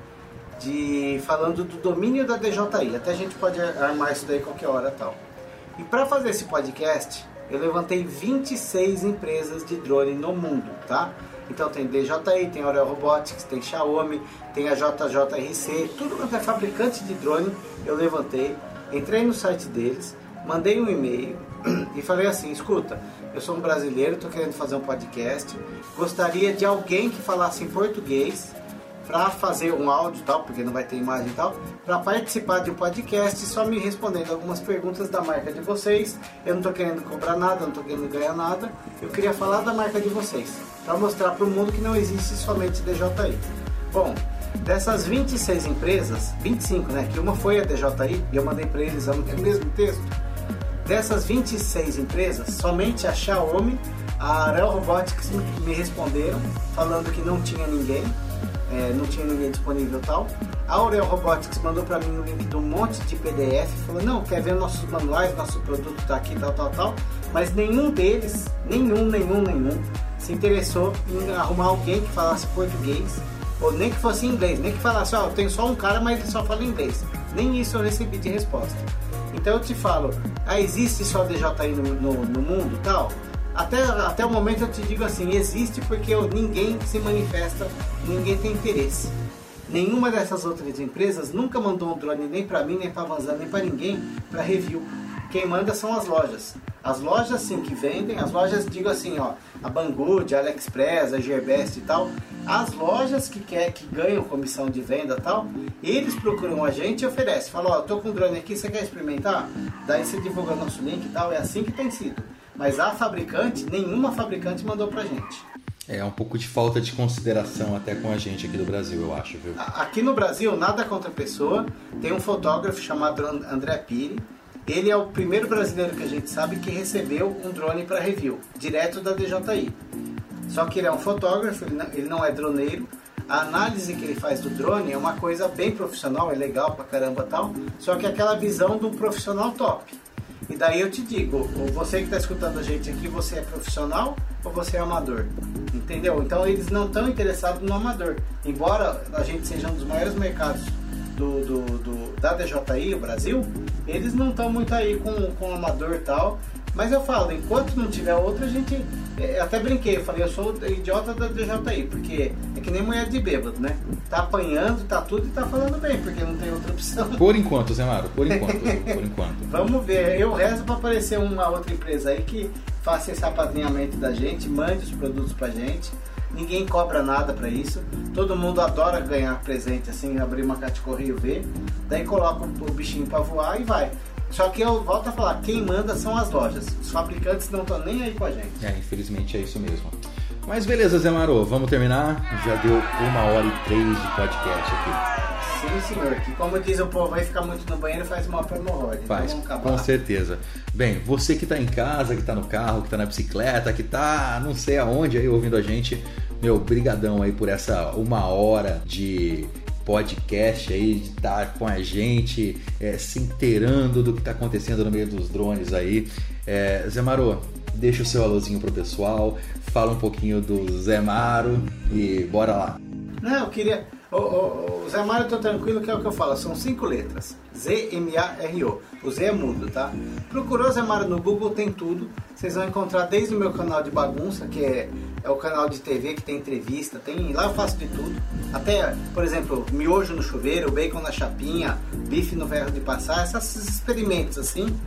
de falando do domínio da DJI. Até a gente pode armar isso daí qualquer hora tal. E para fazer esse podcast, eu levantei 26 empresas de drone no mundo, tá? Então tem DJI, tem Aurel Robotics, tem Xiaomi, tem a JJRC, tudo quanto é fabricante de drone, eu levantei, entrei no site deles, mandei um e-mail e falei assim, escuta, eu sou um brasileiro, estou querendo fazer um podcast, gostaria de alguém que falasse em português para fazer um áudio e tal, porque não vai ter imagem e tal, para participar de um podcast só me respondendo algumas perguntas da marca de vocês. Eu não estou querendo cobrar nada, não estou querendo ganhar nada. Eu queria falar da marca de vocês, para mostrar para o mundo que não existe somente DJI. Bom, dessas 26 empresas, 25, né, que uma foi a DJI, e eu mandei para eles o mesmo texto. Dessas 26 empresas, somente a Xiaomi, a Arel Robotics me responderam falando que não tinha ninguém é, não tinha ninguém disponível tal. A Aurel Robotics mandou para mim um link de um monte de PDF, falou, não, quer ver nossos manuais, nosso produto está aqui, tal, tal, tal. Mas nenhum deles, nenhum, nenhum, nenhum, se interessou em arrumar alguém que falasse português, ou nem que fosse inglês, nem que falasse, ó, oh, tem só um cara, mas ele só fala inglês. Nem isso eu recebi de resposta. Então eu te falo, ah, existe só DJI no, no, no mundo tal? Até, até o momento eu te digo assim, existe porque ninguém se manifesta, ninguém tem interesse. Nenhuma dessas outras empresas nunca mandou um drone nem para mim, nem para Vanzan, nem para ninguém para review. Quem manda são as lojas. As lojas sim que vendem, as lojas digo assim, ó, a Banggood, a AliExpress, a Gearbest e tal, as lojas que quer que ganham comissão de venda tal, eles procuram a gente e oferecem. Falam, ó, tô com um drone aqui, você quer experimentar? Daí você divulga nosso link e tal, é assim que tem sido. Mas a fabricante, nenhuma fabricante mandou pra gente. É um pouco de falta de consideração até com a gente aqui do Brasil, eu acho, viu? Aqui no Brasil, nada contra a pessoa. Tem um fotógrafo chamado André Piri. Ele é o primeiro brasileiro que a gente sabe que recebeu um drone para review, direto da DJI. Só que ele é um fotógrafo, ele não é droneiro. A análise que ele faz do drone é uma coisa bem profissional, é legal pra caramba tal. Só que é aquela visão de um profissional top. E daí eu te digo, você que está escutando a gente aqui, você é profissional ou você é amador? Entendeu? Então eles não estão interessados no amador. Embora a gente seja um dos maiores mercados do, do, do da DJI, o Brasil, eles não estão muito aí com, com o amador e tal. Mas eu falo, enquanto não tiver outra, a gente. É, até brinquei, eu falei, eu sou idiota da DJI, porque é que nem mulher de bêbado, né? Tá apanhando, tá tudo e tá falando bem, porque não tem outra opção. Por enquanto, Zé Maro, por enquanto, por enquanto. Vamos ver, eu rezo pra aparecer uma outra empresa aí que faça esse apadrinhamento da gente, mande os produtos pra gente. Ninguém cobra nada para isso. Todo mundo adora ganhar presente assim, abrir uma caixa de correio ver. Daí coloca o bichinho para voar e vai. Só que eu volto a falar, quem manda são as lojas. Os fabricantes não estão nem aí com a gente. É, infelizmente é isso mesmo. Mas beleza, Zé Maro, vamos terminar? Já deu uma hora e três de podcast aqui. Sim, senhor. Que como diz o povo, vai ficar muito no banheiro faz mal para hemorroide. Então faz, então com certeza. Bem, você que está em casa, que está no carro, que está na bicicleta, que está não sei aonde aí ouvindo a gente, meu, brigadão aí por essa uma hora de podcast aí, de estar com a gente, é, se inteirando do que está acontecendo no meio dos drones aí. É, Zé Maro, deixa o seu alôzinho pro pessoal, fala um pouquinho do Zé Maro e bora lá. Não, eu queria. O, o, o Zé Mário, tô tranquilo que é o que eu falo, são cinco letras. Z-M-A-R-O. O Z é mudo, tá? Procurou Zé Mário no Google, tem tudo. Vocês vão encontrar desde o meu canal de bagunça, que é, é o canal de TV que tem entrevista, tem lá eu faço de tudo. Até, por exemplo, miojo no chuveiro, bacon na chapinha, bife no ferro de passar, esses experimentos assim.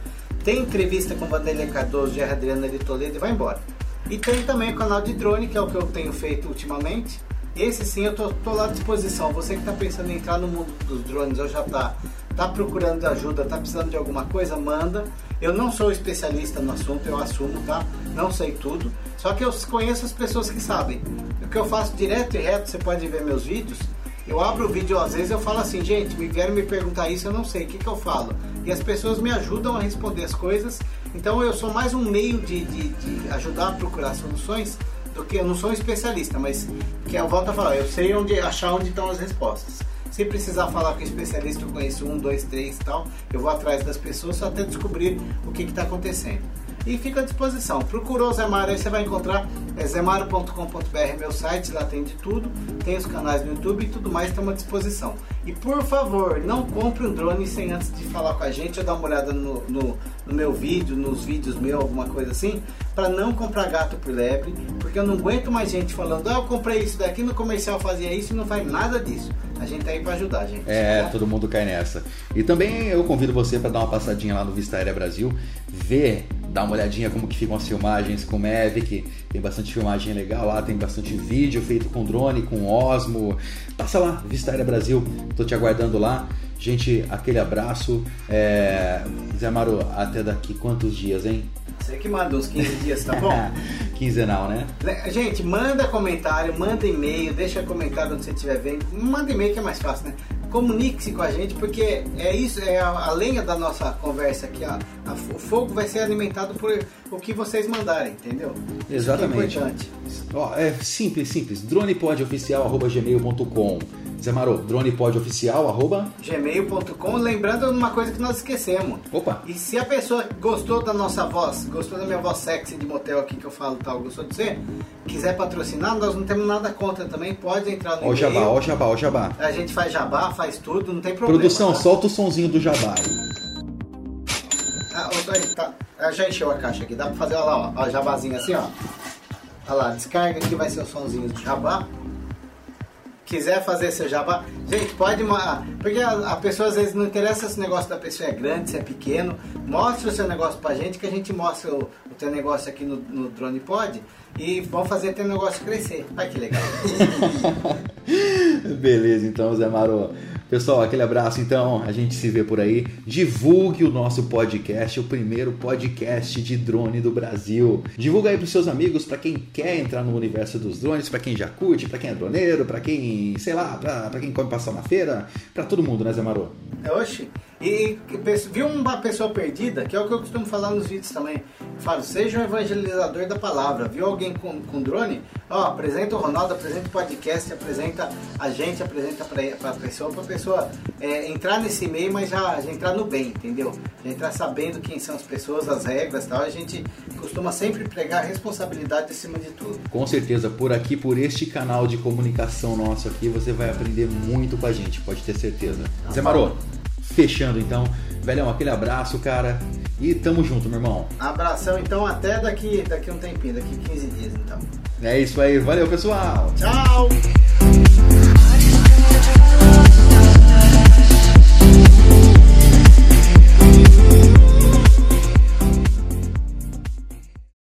Tem entrevista com Vanderlei Cardoso, Gerra Adriana de Toledo e vai embora. E tem também o canal de drone, que é o que eu tenho feito ultimamente esse sim eu tô, tô lá à disposição. Você que está pensando em entrar no mundo dos drones ou já está tá procurando ajuda, está precisando de alguma coisa, manda. Eu não sou especialista no assunto, eu assumo, tá? Não sei tudo. Só que eu conheço as pessoas que sabem. O que eu faço direto e reto, você pode ver meus vídeos. Eu abro o vídeo, às vezes eu falo assim, gente, me vieram me perguntar isso, eu não sei, o que, que eu falo? E as pessoas me ajudam a responder as coisas. Então eu sou mais um meio de, de, de ajudar a procurar soluções do que eu não sou um especialista, mas que eu volto a falar, eu sei onde achar onde estão as respostas. Se precisar falar com especialista, eu conheço um, dois, três e tal, eu vou atrás das pessoas até descobrir o que está acontecendo. E fica à disposição. Procurou Zé Mário, aí você vai encontrar é zemaro.com.br, meu site, lá tem de tudo, tem os canais no YouTube e tudo mais, estamos à disposição. E por favor, não compre um drone sem antes de falar com a gente ou dar uma olhada no, no, no meu vídeo, nos vídeos meus, alguma coisa assim, para não comprar gato por lebre, porque eu não aguento mais gente falando, ah, eu comprei isso daqui no comercial fazia isso e não faz nada disso. A gente tá aí para ajudar, gente. É, tá? todo mundo cai nessa. E também eu convido você para dar uma passadinha lá no Vista Aérea Brasil, ver, dar uma olhadinha como que ficam as filmagens com o Mavic, tem bastante filmagem legal lá, tem bastante vídeo feito com drone, com Osmo. Passa lá, Vista Aérea Brasil, tô te aguardando lá. Gente, aquele abraço. É... Zé Maru, até daqui quantos dias, hein? Você que manda uns 15 dias, tá bom? Quinzenal, né? Gente, manda comentário, manda e-mail, deixa comentário onde você estiver vendo. Manda e-mail que é mais fácil, né? Comunique-se com a gente, porque é isso, é a, a lenha da nossa conversa aqui, ó. A, o fogo vai ser alimentado por o que vocês mandarem, entendeu? Exatamente. Isso é importante. Ó, é simples, simples. dronepodoficial.gmail.com Zé Maro, dronepodoficial, arroba... gmail.com Lembrando uma coisa que nós esquecemos. Opa! E se a pessoa gostou da nossa voz, gostou da minha voz sexy de motel aqui que eu falo tal, gostou de você, quiser patrocinar, nós não temos nada contra também, pode entrar no Ó jabá, ó jabá, ó jabá. A gente faz jabá, faz tudo, não tem problema. Produção, tá? solta o sonzinho do jabá Ah, aí, tá. Já encheu a caixa aqui, dá pra fazer, olha lá, ó, ó jabazinho assim, ó. Olha lá, descarga aqui, vai ser o sonzinho do jabá quiser fazer seu jabá, gente, pode. Porque a, a, pessoa às vezes não interessa se o negócio da pessoa é grande, se é pequeno. Mostre o seu negócio pra gente, que a gente mostra o, o teu negócio aqui no, no Drone Pod e vamos fazer teu negócio crescer. Ai que legal. Beleza, então, Zé Maro. Pessoal, aquele abraço então, a gente se vê por aí. Divulgue o nosso podcast, o primeiro podcast de drone do Brasil. Divulga aí pros seus amigos, para quem quer entrar no universo dos drones, para quem já curte, para quem é droneiro, para quem, sei lá, para quem come passar na feira, para todo mundo, né, Zé Maro? Oxi, e, viu uma pessoa perdida, que é o que eu costumo falar nos vídeos também. Eu falo, seja um evangelizador da palavra. Viu alguém com, com drone? Ó, apresenta o Ronaldo, apresenta o podcast, apresenta a gente, apresenta para a pessoa, para a pessoa é, entrar nesse meio, mas já, já, entrar no bem, entendeu? Já entrar sabendo quem são as pessoas, as regras tal. A gente costuma sempre pregar responsabilidade acima de tudo. Com certeza, por aqui, por este canal de comunicação nosso aqui, você vai aprender muito com a gente, pode ter certeza. Tá Zé Marô, fechando então. Velhão, aquele abraço, cara. E tamo junto, meu irmão. Abração, então, até daqui, daqui um tempinho, daqui 15 dias, então. É isso aí, valeu, pessoal. Tchau.